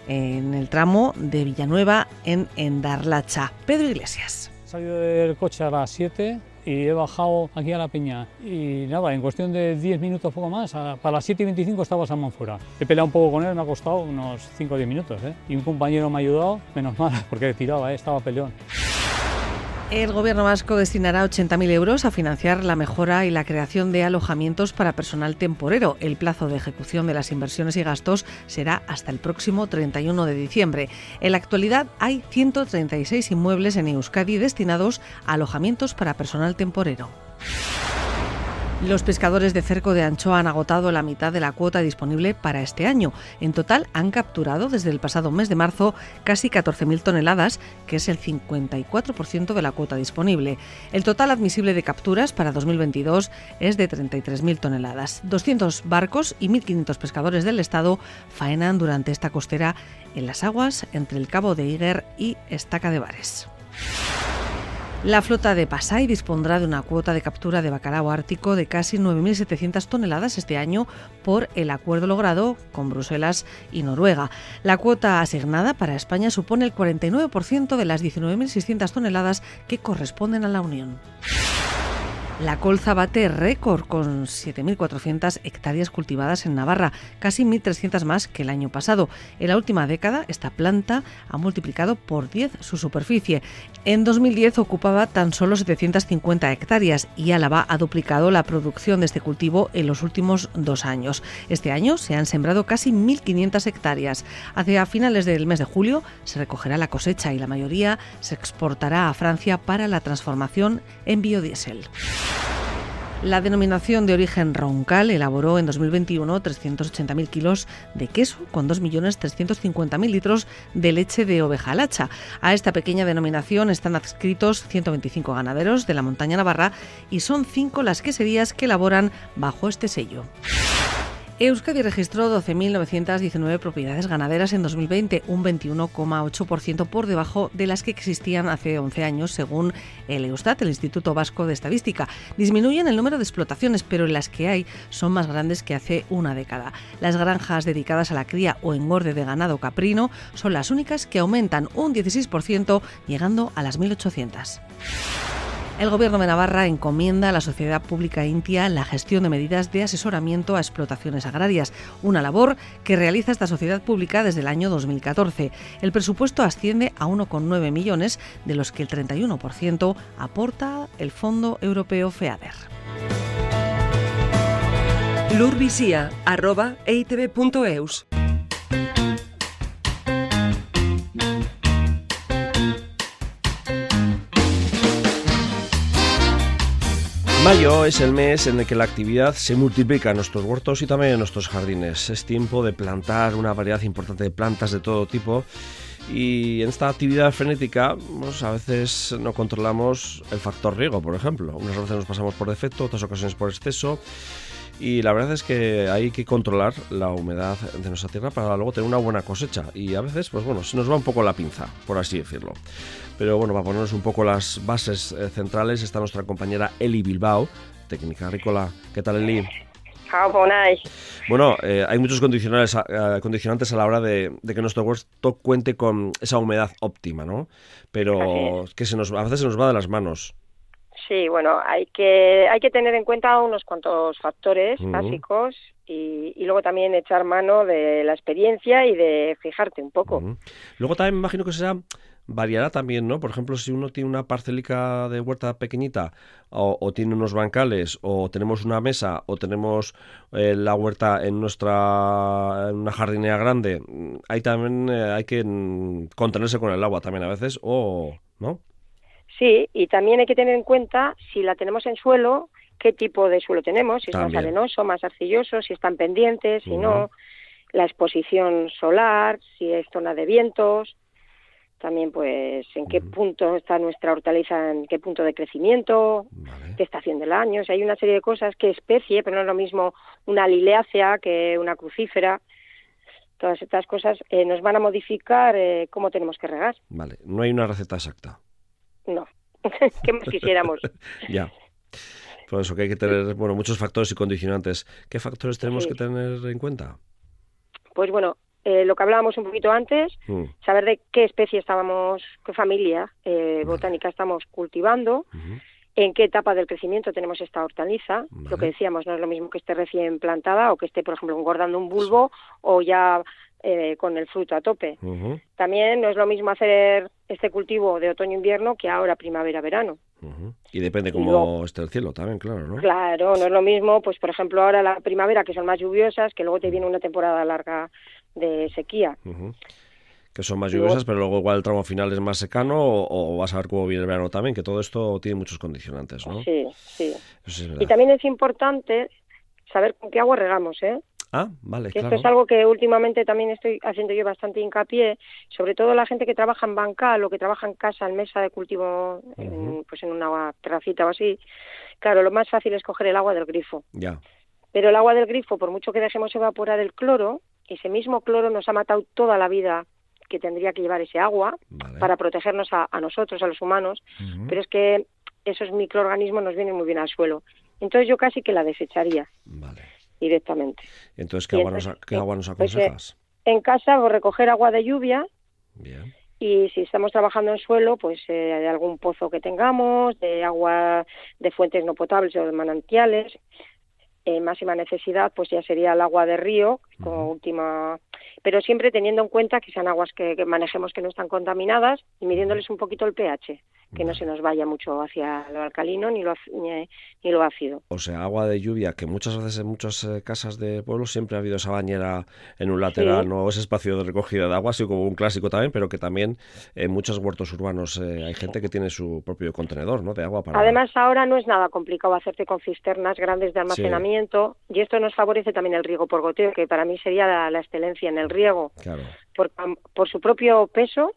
en el tramo de Villanueva en Endarlacha. Pedro Iglesias. Salido del coche a las 7 y he bajado aquí a la peña. Y nada, en cuestión de 10 minutos, poco más, para las 7 y 25 estaba Salmón fuera. He peleado un poco con él, me ha costado unos 5 o 10 minutos. ¿eh? Y un compañero me ha ayudado, menos mal, porque tiraba, ¿eh? estaba peleón. El Gobierno vasco destinará 80.000 euros a financiar la mejora y la creación de alojamientos para personal temporero. El plazo de ejecución de las inversiones y gastos será hasta el próximo 31 de diciembre. En la actualidad hay 136 inmuebles en Euskadi destinados a alojamientos para personal temporero. Los pescadores de cerco de anchoa han agotado la mitad de la cuota disponible para este año. En total han capturado desde el pasado mes de marzo casi 14.000 toneladas, que es el 54% de la cuota disponible. El total admisible de capturas para 2022 es de 33.000 toneladas. 200 barcos y 1.500 pescadores del Estado faenan durante esta costera en las aguas entre el Cabo de Iger y Estaca de Bares. La flota de Pasay dispondrá de una cuota de captura de bacalao ártico de casi 9.700 toneladas este año por el acuerdo logrado con Bruselas y Noruega. La cuota asignada para España supone el 49% de las 19.600 toneladas que corresponden a la Unión. La colza bate récord con 7.400 hectáreas cultivadas en Navarra, casi 1.300 más que el año pasado. En la última década, esta planta ha multiplicado por 10 su superficie. En 2010 ocupaba tan solo 750 hectáreas y Álava ha duplicado la producción de este cultivo en los últimos dos años. Este año se han sembrado casi 1.500 hectáreas. Hacia finales del mes de julio se recogerá la cosecha y la mayoría se exportará a Francia para la transformación en biodiesel. La denominación de origen Roncal elaboró en 2021 380.000 kilos de queso con 2.350.000 litros de leche de oveja lacha. A esta pequeña denominación están adscritos 125 ganaderos de la montaña navarra y son cinco las queserías que elaboran bajo este sello. Euskadi registró 12.919 propiedades ganaderas en 2020, un 21,8% por debajo de las que existían hace 11 años, según el Eustat, el Instituto Vasco de Estadística. Disminuyen el número de explotaciones, pero las que hay son más grandes que hace una década. Las granjas dedicadas a la cría o engorde de ganado caprino son las únicas que aumentan un 16%, llegando a las 1.800. El Gobierno de Navarra encomienda a la sociedad pública intia la gestión de medidas de asesoramiento a explotaciones agrarias, una labor que realiza esta sociedad pública desde el año 2014. El presupuesto asciende a 1,9 millones, de los que el 31% aporta el Fondo Europeo FEADER. Mayo es el mes en el que la actividad se multiplica en nuestros huertos y también en nuestros jardines. Es tiempo de plantar una variedad importante de plantas de todo tipo y en esta actividad frenética pues, a veces no controlamos el factor riego, por ejemplo. Unas veces nos pasamos por defecto, otras ocasiones por exceso y la verdad es que hay que controlar la humedad de nuestra tierra para luego tener una buena cosecha. Y a veces, pues bueno, se nos va un poco la pinza, por así decirlo. Pero bueno, para ponernos un poco las bases eh, centrales está nuestra compañera Eli Bilbao, técnica agrícola. ¿Qué tal, Eli? Bueno, eh, hay muchos condicionantes a, eh, condicionantes a la hora de, que nuestro huerto cuente con esa humedad óptima, ¿no? Pero que se nos, a veces se nos va de las manos. Sí, bueno, hay que, hay que tener en cuenta unos cuantos factores básicos y, luego también echar mano de la experiencia y de fijarte un poco. Luego también me imagino que será variará también, ¿no? Por ejemplo, si uno tiene una parcelica de huerta pequeñita o, tiene unos bancales o tenemos una mesa o tenemos eh, la huerta en nuestra en una jardinera grande, ahí también eh, hay que mm, contenerse con el agua también a veces o, ¿no? Sí, y también hay que tener en cuenta si la tenemos en suelo, qué tipo de suelo tenemos, si es más arenoso, más arcilloso, si están pendientes, si no, la exposición solar, si es zona de vientos, también pues en qué punto está nuestra hortaliza, en qué punto de crecimiento, qué estación del año, o hay una serie de cosas, qué especie, pero no es lo mismo una lileácea que una crucífera. Todas estas cosas eh, nos van a modificar eh, cómo tenemos que regar. Vale, no hay una receta exacta. No, ¿qué más quisiéramos? ya. Por eso que hay que tener bueno, muchos factores y condicionantes. ¿Qué factores tenemos que tener en cuenta? Pues bueno, eh, lo que hablábamos un poquito antes, mm. saber de qué especie estábamos, qué familia eh, botánica estamos cultivando, en qué etapa del crecimiento tenemos esta hortaliza. Lo que decíamos, no es lo mismo que esté recién plantada o que esté, por ejemplo, engordando un bulbo o ya eh, con el fruto a tope. También no es lo mismo hacer este cultivo de otoño-invierno que ahora primavera-verano. Y depende cómo esté el cielo también, claro, ¿no? Claro, no es lo mismo, pues por ejemplo ahora la primavera que son más lluviosas, que luego te viene una temporada larga de sequía. Que son más lluviosas, pero luego igual el tramo final es más secano o, vas a ver cómo viene el verano también, que todo esto tiene muchos condicionantes, ¿no? Sí, sí. y también es importante saber con qué agua regamos, ¿eh? Ah, vale, Esto es algo que últimamente también estoy haciendo yo bastante hincapié, sobre todo la gente que trabaja en bancal o que trabaja en casa, en mesa de cultivo, pues en una terracita o así. Claro, lo más fácil es coger el agua del grifo. Ya. Pero el agua del grifo, por mucho que dejemos evaporar el cloro, ese mismo cloro nos ha matado toda la vida que tendría que llevar ese agua para protegernos a, nosotros, a los humanos, pero es que esos microorganismos nos vienen muy bien al suelo. Entonces yo casi que la desecharía. Vale directamente. Entonces, ¿qué, agua, nos, ¿qué agua nos pues, eh, aconsejas? en casa, o recoger agua de lluvia. y si estamos trabajando en suelo, pues eh, de algún pozo que tengamos, de agua de fuentes no potables o de manantiales. En máxima necesidad, pues ya sería el agua de río, como última, pero siempre teniendo en cuenta que sean aguas que, que manejemos que no están contaminadas y midiéndoles un poquito el pH que no se nos vaya mucho hacia lo alcalino ni lo, ni, lo ácido. O sea, agua de lluvia, que muchas veces en muchas eh, casas de pueblo siempre ha habido esa bañera en un lateral, no ese espacio de recogida de agua, así como un clásico también, pero que también en muchos huertos urbanos eh, hay gente que tiene su propio contenedor ¿no? de agua para... Además, ahora no es nada complicado hacerte con cisternas grandes de almacenamiento y esto nos favorece también el riego por goteo, que para mí sería la, excelencia en el riego. Claro. Por, por su propio peso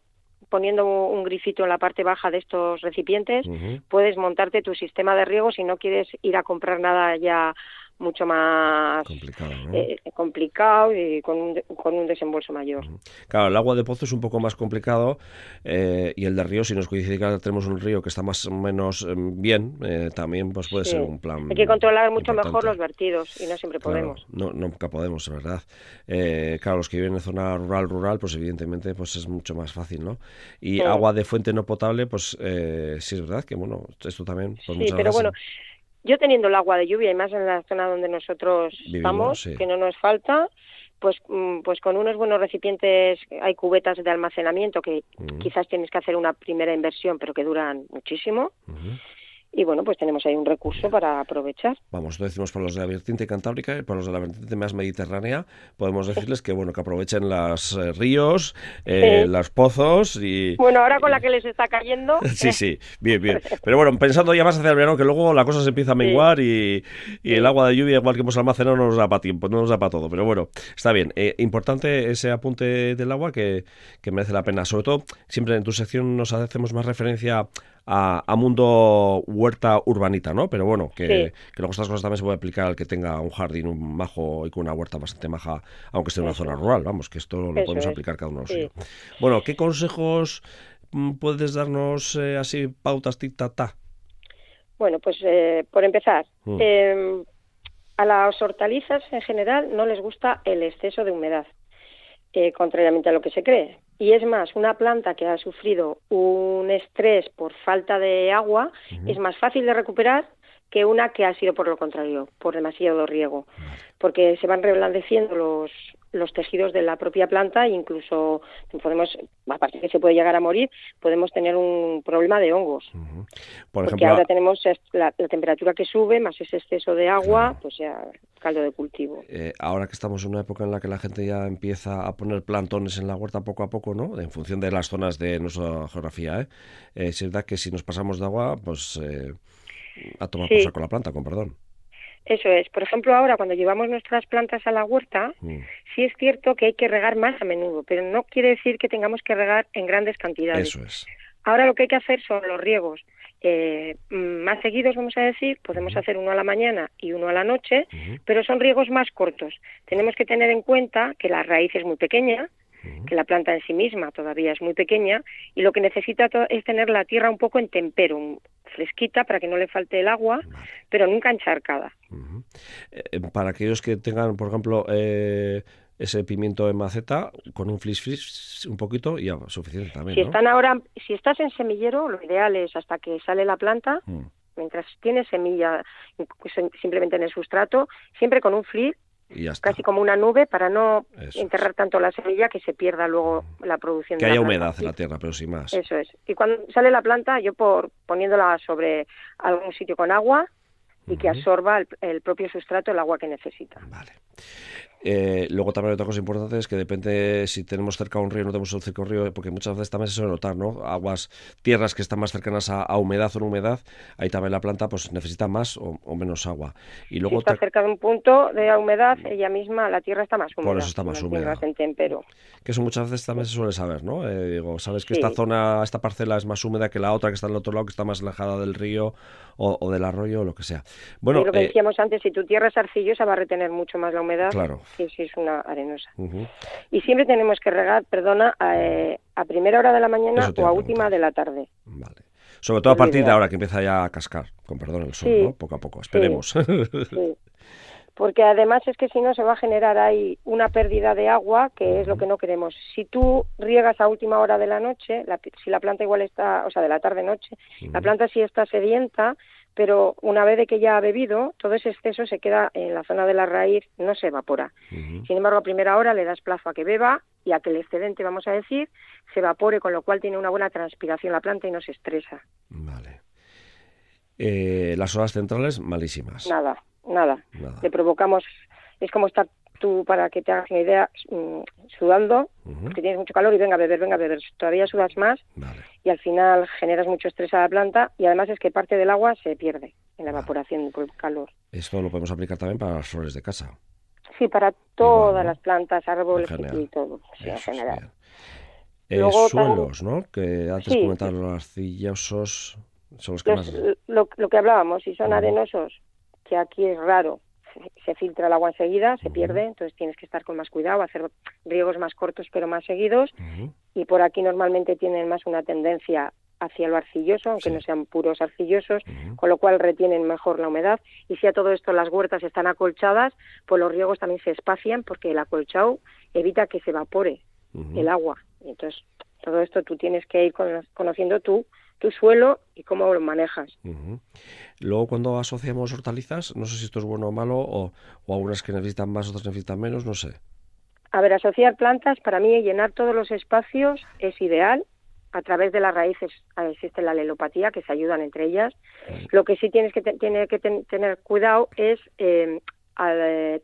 poniendo un grifito en la parte baja de estos recipientes, puedes montarte tu sistema de riego si no quieres ir a comprar nada ya mucho más complicado, eh, y con un, con un desembolso mayor. Claro, el agua de pozo es un poco más complicado eh, y el de río, si nos coincide que tenemos un río que está más o menos em, bien, eh, también pues puede ser un plan. Hay que controlar mucho mejor los vertidos y no siempre podemos. No, nunca podemos, es verdad. claro, los que viven en zona rural, rural, pues evidentemente pues es mucho más fácil, ¿no? Y agua de fuente no potable, pues sí es verdad que, bueno, esto también... Pues, sí, pero bueno yo teniendo el agua de lluvia y más en la zona donde nosotros estamos, que no nos falta, pues, mm, pues con unos buenos recipientes hay cubetas de almacenamiento que quizás tienes que hacer una primera inversión, pero que duran muchísimo y bueno, pues tenemos ahí un recurso para aprovechar. Vamos, lo decimos para los de la vertiente cantábrica y para los de la vertiente más mediterránea, podemos decirles que bueno, que aprovechen los eh, ríos, eh, los pozos y... Bueno, ahora con la que les está cayendo... sí, sí, bien, bien. Pero bueno, pensando ya más hacia el verano, que luego la cosa se empieza a menguar y, el agua de lluvia, igual que hemos almacenado, no nos da para tiempo, no nos da para todo. Pero bueno, está bien. Eh, importante ese apunte del agua que, que merece la pena. Sobre todo, siempre en tu sección nos hacemos más referencia a, mundo huerta urbanita, ¿no? Pero bueno, que, luego estas cosas también se puede aplicar al que tenga un jardín un majo y con una huerta bastante maja, aunque esté en una zona rural, vamos, que esto lo podemos aplicar cada uno. Sí. Bueno, ¿qué consejos mm, puedes darnos eh, así, pautas tic ta Bueno, pues eh, por empezar, mm. em, a las hortalizas en general no les gusta el exceso de humedad, eh, contrariamente a lo que se cree. Y es más, una planta que ha sufrido un estrés por falta de agua es más fácil de recuperar que una que ha sido por lo contrario, por demasiado riego, porque se van reblandeciendo los, los tejidos de la propia planta e incluso podemos, aparte que se puede llegar a morir, podemos tener un problema de hongos. Por porque ahora tenemos la, temperatura que sube, más ese exceso de agua, pues ya caldo de cultivo. Eh, ahora que estamos en una época en la que la gente ya empieza a poner plantones en la huerta poco a poco, ¿no? En función de las zonas de nuestra geografía, ¿eh? eh es verdad que si nos pasamos de agua, pues... Eh, a tomar por con la planta, con perdón. Eso es. Por ejemplo, ahora cuando llevamos nuestras plantas a la huerta, mm. sí es cierto que hay que regar más a menudo, pero no quiere decir que tengamos que regar en grandes cantidades. Eso es. Ahora lo que hay que hacer son los riegos eh, más seguidos, vamos a decir, podemos hacer uno a la mañana y uno a la noche, pero son riegos más cortos. Tenemos que tener en cuenta que la raíz es muy pequeña, que la planta en sí misma todavía es muy pequeña y lo que necesita es tener la tierra un poco en tempero, fresquita para que no le falte el agua, pero nunca encharcada. Eh, para aquellos que tengan, por ejemplo, eh, ese pimiento en maceta, con un flis flis un poquito y ya suficiente también. Si están ahora, si estás en semillero, lo ideal es hasta que sale la planta. Mm. Mientras tiene semilla simplemente en el sustrato, siempre con un casi como una nube para no enterrar tanto la semilla que se pierda luego la producción. Que haya humedad en la tierra, pero sin más. Eso es. Y cuando sale la planta, yo por poniéndola sobre algún sitio con agua y que absorba el, el, propio sustrato el agua que necesita. Vale. Eh, luego también otra cosa importante es que depende si tenemos cerca un río o no tenemos cerca un río, porque muchas veces también se suele notar, ¿no? Aguas, tierras que están más cercanas a, humedad o no humedad, ahí también la planta pues necesita más o, menos agua. Y luego si está cerca de un punto de humedad, ella misma, la tierra está más húmeda. Por eso está más húmeda. Que eso muchas veces también se suele saber, ¿no? Eh, digo, sabes que esta zona, esta parcela es más húmeda que la otra que está al otro lado, que está más alejada del río o, del arroyo o lo que sea. Bueno, lo que eh, decíamos antes, si tu tierra es arcillosa va a retener mucho más la humedad. Claro. Si, si es una arenosa. Y siempre tenemos que regar, perdona, eh, a, primera hora de la mañana o a última de la tarde. Vale. Sobre todo a partir de ahora que empieza ya a cascar, con perdón el sol, ¿no? Poco a poco, esperemos. porque además es que si no se va a generar ahí una pérdida de agua, que es lo que no queremos. Si tú riegas a última hora de la noche, si la planta igual está, o sea, de la tarde-noche, la planta sí está sedienta, pero una vez de que ya ha bebido, todo ese exceso se queda en la zona de la raíz, no se evapora. Sin embargo, a primera hora le das plazo a que beba y a que el excedente, vamos a decir, se evapore, con lo cual tiene una buena transpiración la planta y no se estresa. Vale. Eh, las horas centrales, malísimas. Nada, nada, Le provocamos, es como estar tú, para que te hagas una idea, sudando, porque tienes mucho calor y venga a beber, venga a beber. Todavía sudas más y al final generas mucho estrés a la planta y además es que parte del agua se pierde en la evaporación por el calor. Esto lo podemos aplicar también para las flores de casa. Sí, para todas las plantas, árboles y todo, en general. Eh, suelos, ¿no? Que antes sí. comentaron los arcillosos son los que más... lo, lo, que hablábamos, si son arenosos, que aquí es raro, se filtra el agua enseguida, se pierde, entonces tienes que estar con más cuidado, hacer riegos más cortos pero más seguidos. Y por aquí normalmente tienen más una tendencia hacia lo arcilloso, aunque no sean puros arcillosos, con lo cual retienen mejor la humedad. Y si a todo esto las huertas están acolchadas, pues los riegos también se espacian porque el acolchado evita que se evapore el agua. Entonces, todo esto tú tienes que ir conociendo tú tu suelo y cómo lo manejas. Luego cuando asociamos hortalizas, no sé si esto es bueno o malo, o, o algunas que necesitan más, otras necesitan menos, no sé. A ver, asociar plantas, para mí llenar todos los espacios es ideal. A través de las raíces existe la lelopatía, que se ayudan entre ellas. Lo que sí tienes que, tiene que tener cuidado es eh,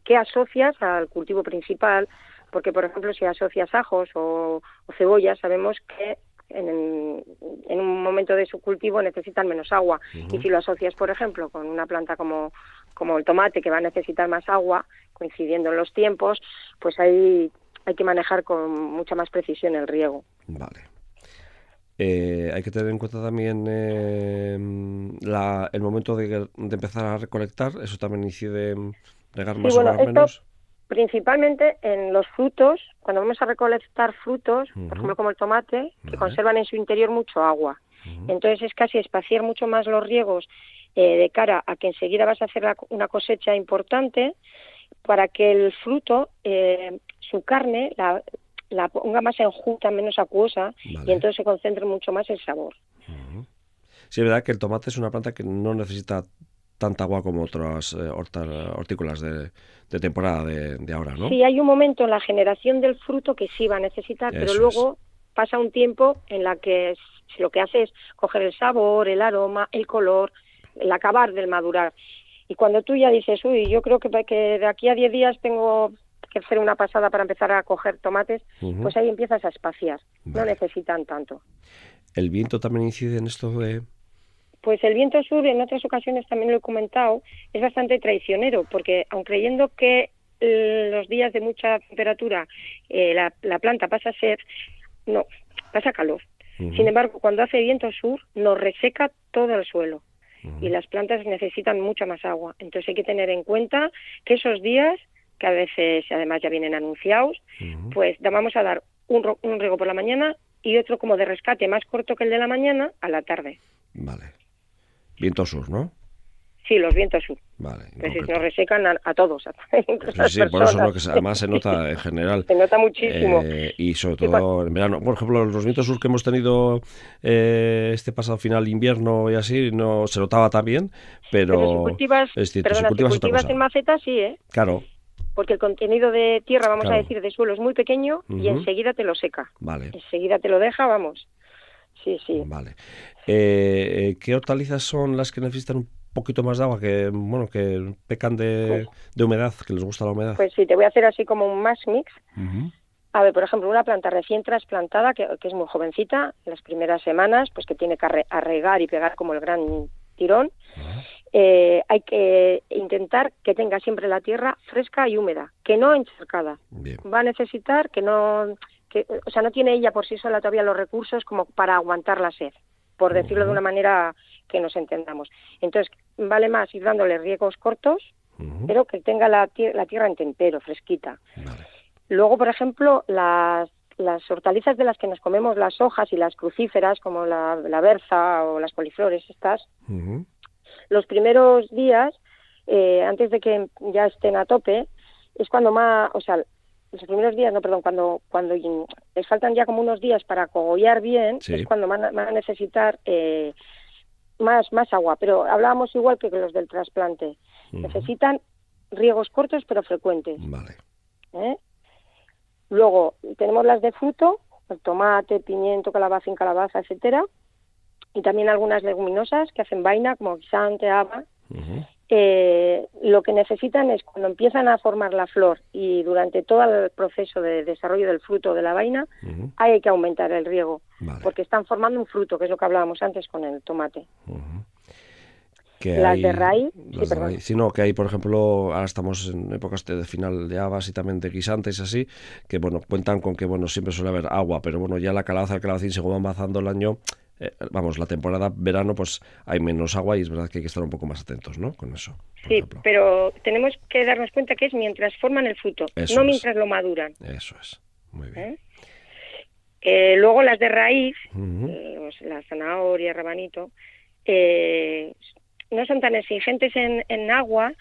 qué asocias al cultivo principal, porque, por ejemplo, si asocias ajos o, o cebollas, sabemos que en, en, un momento de su cultivo necesitan menos agua. Y si lo asocias, por ejemplo, con una planta como, como el tomate, que va a necesitar más agua, coincidiendo en los tiempos, pues ahí hay que manejar con mucha más precisión el riego. Vale. Eh, hay que tener en cuenta también eh, la, el momento de, empezar a recolectar, eso también incide en regar más o menos principalmente en los frutos, cuando vamos a recolectar frutos, por ejemplo como el tomate, que conservan en su interior mucho agua. Entonces es casi espaciar mucho más los riegos eh, de cara a que enseguida vas a hacer una cosecha importante para que el fruto, eh, su carne, la, la, ponga más enjuta, menos acuosa y entonces se concentre mucho más el sabor. Sí, es verdad que el tomate es una planta que no necesita tanta agua como otras eh, hortícolas de, temporada de, ahora, ¿no? Sí, hay un momento en la generación del fruto que sí va a necesitar, pero luego pasa un tiempo en la que lo que hace es coger el sabor, el aroma, el color, el acabar del madurar. Y cuando tú ya dices, uy, yo creo que, que de aquí a 10 días tengo que hacer una pasada para empezar a coger tomates, pues ahí empiezas a espaciar. No necesitan tanto. ¿El viento también incide en esto de, pues el viento sur, en otras ocasiones también lo he comentado, es bastante traicionero, porque aun creyendo que eh, los días de mucha temperatura eh, la, planta pasa a ser, no, pasa calor. Sin embargo, cuando hace viento sur, nos reseca todo el suelo y las plantas necesitan mucha más agua. Entonces hay que tener en cuenta que esos días, que a veces además ya vienen anunciados, pues vamos a dar un, un riego por la mañana y otro como de rescate más corto que el de la mañana a la tarde. Vale. Viento sur, ¿no? Sí, los vientos sur. Vale. Pues nos resecan a, todos. sí, por eso lo que además se nota en general. Se nota muchísimo. Eh, y sobre todo en verano. Por ejemplo, los vientos sur que hemos tenido eh, este pasado final invierno y así, no se notaba también, pero, pero si cultivas, es cierto, si cultivas, en maceta, sí, ¿eh? Claro. Porque el contenido de tierra, vamos a decir, de suelo es muy pequeño y enseguida te lo seca. Vale. Enseguida te lo deja, vamos. Sí, sí. Vale. Eh, ¿Qué hortalizas son las que necesitan un poquito más de agua, que bueno, que pecan de, pues de humedad, que les gusta la humedad? Pues sí, te voy a hacer así como un más mix. A ver, por ejemplo, una planta recién trasplantada, que, es muy jovencita, en las primeras semanas, pues que tiene que arregar y pegar como el gran tirón. Eh, hay que intentar que tenga siempre la tierra fresca y húmeda, que no encharcada. Va a necesitar que no que, o sea, no tiene ella por sí sola todavía los recursos como para aguantar la sed, por decirlo de una manera que nos entendamos. Entonces, vale más ir dándole riegos cortos, pero que tenga la, la, tierra en tempero, fresquita. Luego, por ejemplo, las, las hortalizas de las que nos comemos las hojas y las crucíferas, como la, la berza o las coliflores estas, los primeros días eh, antes de que ya estén a tope, es cuando más, o sea, los primeros días, no, perdón, cuando cuando les faltan ya como unos días para cogollar bien, es cuando van a, necesitar eh, más más agua. Pero hablábamos igual que los del trasplante. Necesitan riegos cortos pero frecuentes. Vale. ¿Eh? Luego tenemos las de fruto, el tomate, pimiento, calabaza, calabaza, etcétera, y también algunas leguminosas que hacen vaina como guisante, haba. Eh, lo que necesitan es cuando empiezan a formar la flor y durante todo el proceso de desarrollo del fruto de la vaina, hay que aumentar el riego, porque están formando un fruto, que es lo que hablábamos antes con el tomate. las de raíz, sí, que hay, por ejemplo, ahora estamos en épocas de final de habas y también de guisantes así, que bueno, cuentan con que bueno, siempre suele haber agua, pero bueno, ya la calabaza, el calabacín se va avanzando el año, eh, vamos, la temporada verano pues hay menos agua y es verdad que hay que estar un poco más atentos, ¿no? Con eso. Sí, pero tenemos que darnos cuenta que es mientras forman el fruto, no mientras lo maduran. Eso es, muy bien. ¿Eh? Eh, luego las de raíz, pues, la zanahoria, rabanito, no son tan exigentes en, agua,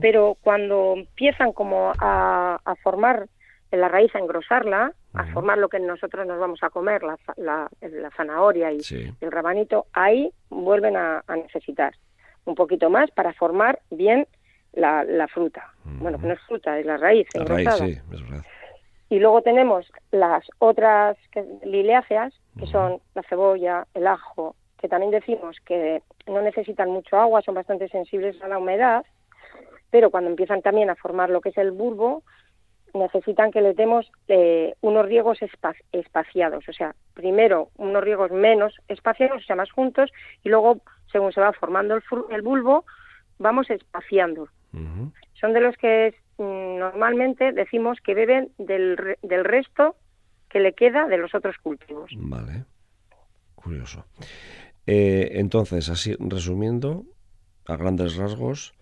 pero cuando empiezan como a, a formar la raíz a engrosarla, a formar lo que nosotros nos vamos a comer, la, la, zanahoria y el rabanito, ahí vuelven a, necesitar un poquito más para formar bien la, fruta. Bueno, que no es fruta, es la raíz. La raíz, sí, es verdad. Y luego tenemos las otras que, liliáceas, que son la cebolla, el ajo, que también decimos que no necesitan mucho agua, son bastante sensibles a la humedad, pero cuando empiezan también a formar lo que es el bulbo, necesitan que les demos eh, unos riegos espaciados, o sea, primero unos riegos menos espaciados, o sea, más juntos, y luego, según se va formando el, el bulbo, vamos espaciando. Son de los que mm, normalmente decimos que beben del, del resto que le queda de los otros cultivos. Vale, curioso. Eh, entonces, así resumiendo, a grandes rasgos,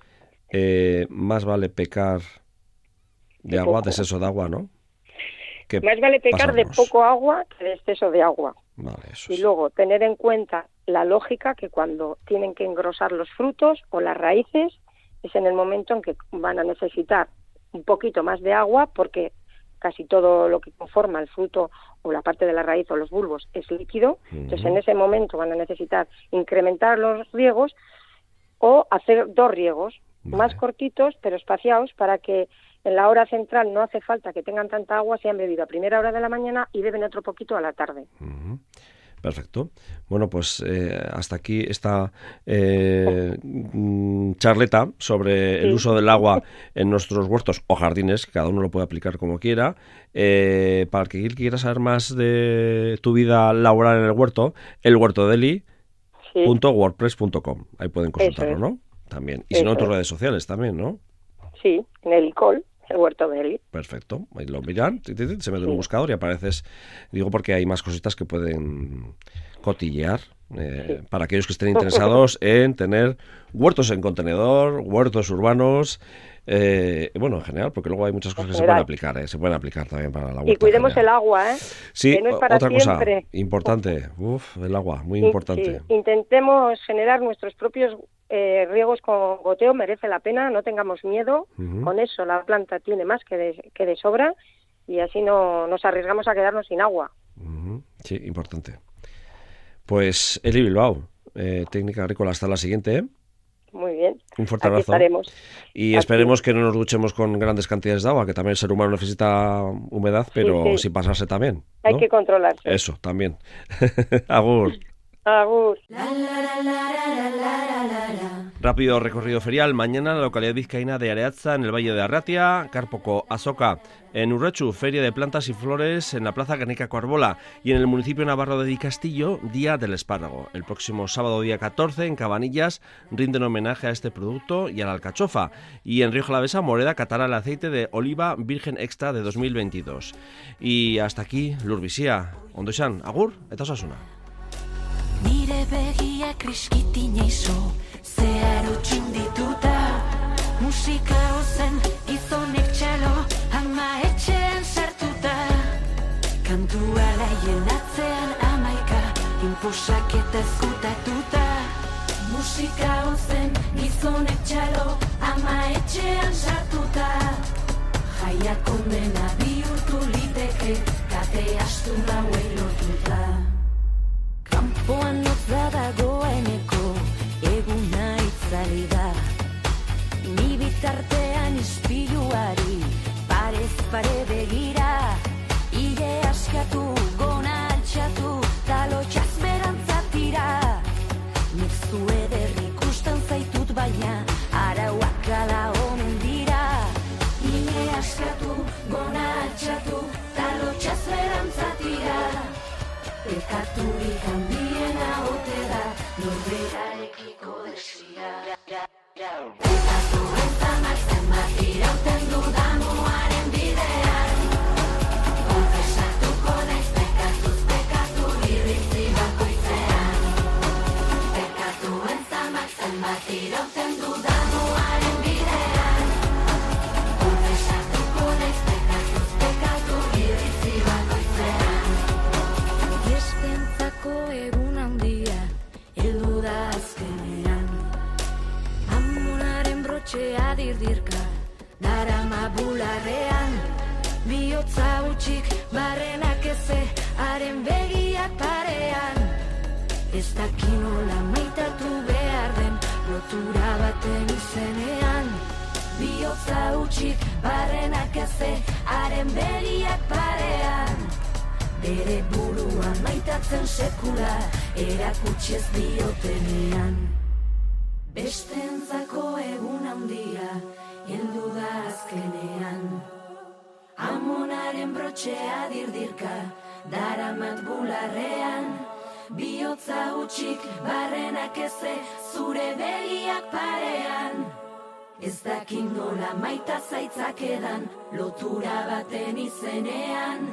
eh, más vale pecar de agua, de exceso de agua, ¿no? Más vale pecar de poco agua que de exceso de agua. y luego tener en cuenta la lógica que cuando tienen que engrosar los frutos o las raíces es en el momento en que van a necesitar un poquito más de agua porque casi todo lo que conforma el fruto o la parte de la raíz o los bulbos es líquido. Entonces en ese momento van a necesitar incrementar los riegos o hacer dos riegos más cortitos pero espaciados para que en la hora central no hace falta que tengan tanta agua si han bebido a primera hora de la mañana y beben otro poquito a la tarde. Perfecto. Bueno, pues eh, hasta aquí esta eh, charleta sobre el uso del agua en nuestros huertos o jardines, cada uno lo puede aplicar como quiera. Eh, para el que quiera saber más de tu vida laboral en el huerto, el huerto de Ahí pueden consultarlo, ¿no? También. Y si no, en tus redes sociales también, ¿no? Sí, en el ICOL el huerto de Eli. Perfecto. Ahí lo miran, se mete en un buscador y apareces. Digo porque hay más cositas que pueden cotillear. Eh, para aquellos que estén interesados en tener huertos en contenedor, huertos urbanos, eh, bueno, en general, porque luego hay muchas cosas que se pueden aplicar, eh, se pueden aplicar también para la huerta. Y cuidemos el agua, ¿eh? Sí, otra cosa importante, Uf, el agua, muy importante. Intentemos generar nuestros propios eh, riegos con goteo, merece la pena, no tengamos miedo, con eso la planta tiene más que de, que de sobra y así no nos arriesgamos a quedarnos sin agua. Sí, importante. Pues Eli Bilbao, técnica agrícola, hasta la siguiente. Muy bien. Un fuerte abrazo. Y esperemos que no nos duchemos con grandes cantidades de agua, que también el ser humano necesita humedad, pero sin pasarse también. Hay que controlarse. Eso, también. Agur. Agur. Rápido recorrido ferial. Mañana en la localidad vizcaína de Areaza, en el Valle de Arratia, Carpoco, Azoka. En Urrechu, Feria de Plantas y Flores en la Plaza Canica Coarbola. Y en el municipio navarro de Di Castillo, Día del Espárrago. El próximo sábado, día 14, en Cabanillas, rinden homenaje a este producto y a la alcachofa. Y en Río Jalavesa, Moreda catará el aceite de oliva virgen extra de 2022. Y hasta aquí, Lurbisía. Ondoxan, agur, eta osasuna. Zehar utxin dituta Musika ozen gizonek txalo Ama etxean sartuta. Kantua laien atzean amaika Imposak eta ezkutatuta. Musika ozen gizonek txalo ama etxean sartuta. Jaia kondena bihurtu liteke kate astu gauei lotuta Kampoan notza dagoeneko eguna itzali da. Ni bitartean ispiluari parez pare begira. Ile askatu gona altxatu talo txazberantzatira Nik zue ikusten zaitut baina arauak ala omen dira. Ile askatu gona altxatu talo txazberantzatira Pekaturik handiena Pekatu entzamar zenbat irauten dudamuaren Biotza utxik barrenak eze Haren begiak parean. Ez dakinola maitatu behar den Lotura baten izenean. Biotza utxik barrenak eze Haren begiak parean. Bere buruan maitatzen sekula erakutsi ez diotenean. Bestentzako egun handia heldu da azkenean Amonaren brotxea dirdirka daramat bularrean. Biotza utxik barrenak eze zure begiak parean. Ez dakin nola maita zaitzak edan lotura baten izenean.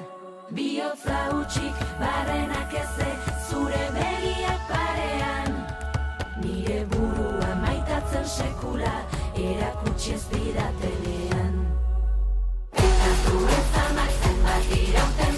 Biotza utxik barrenak eze zure begiak parean. Nire burua maitatzen sekula erakutsi ez didaten Tú esa máxima, tirante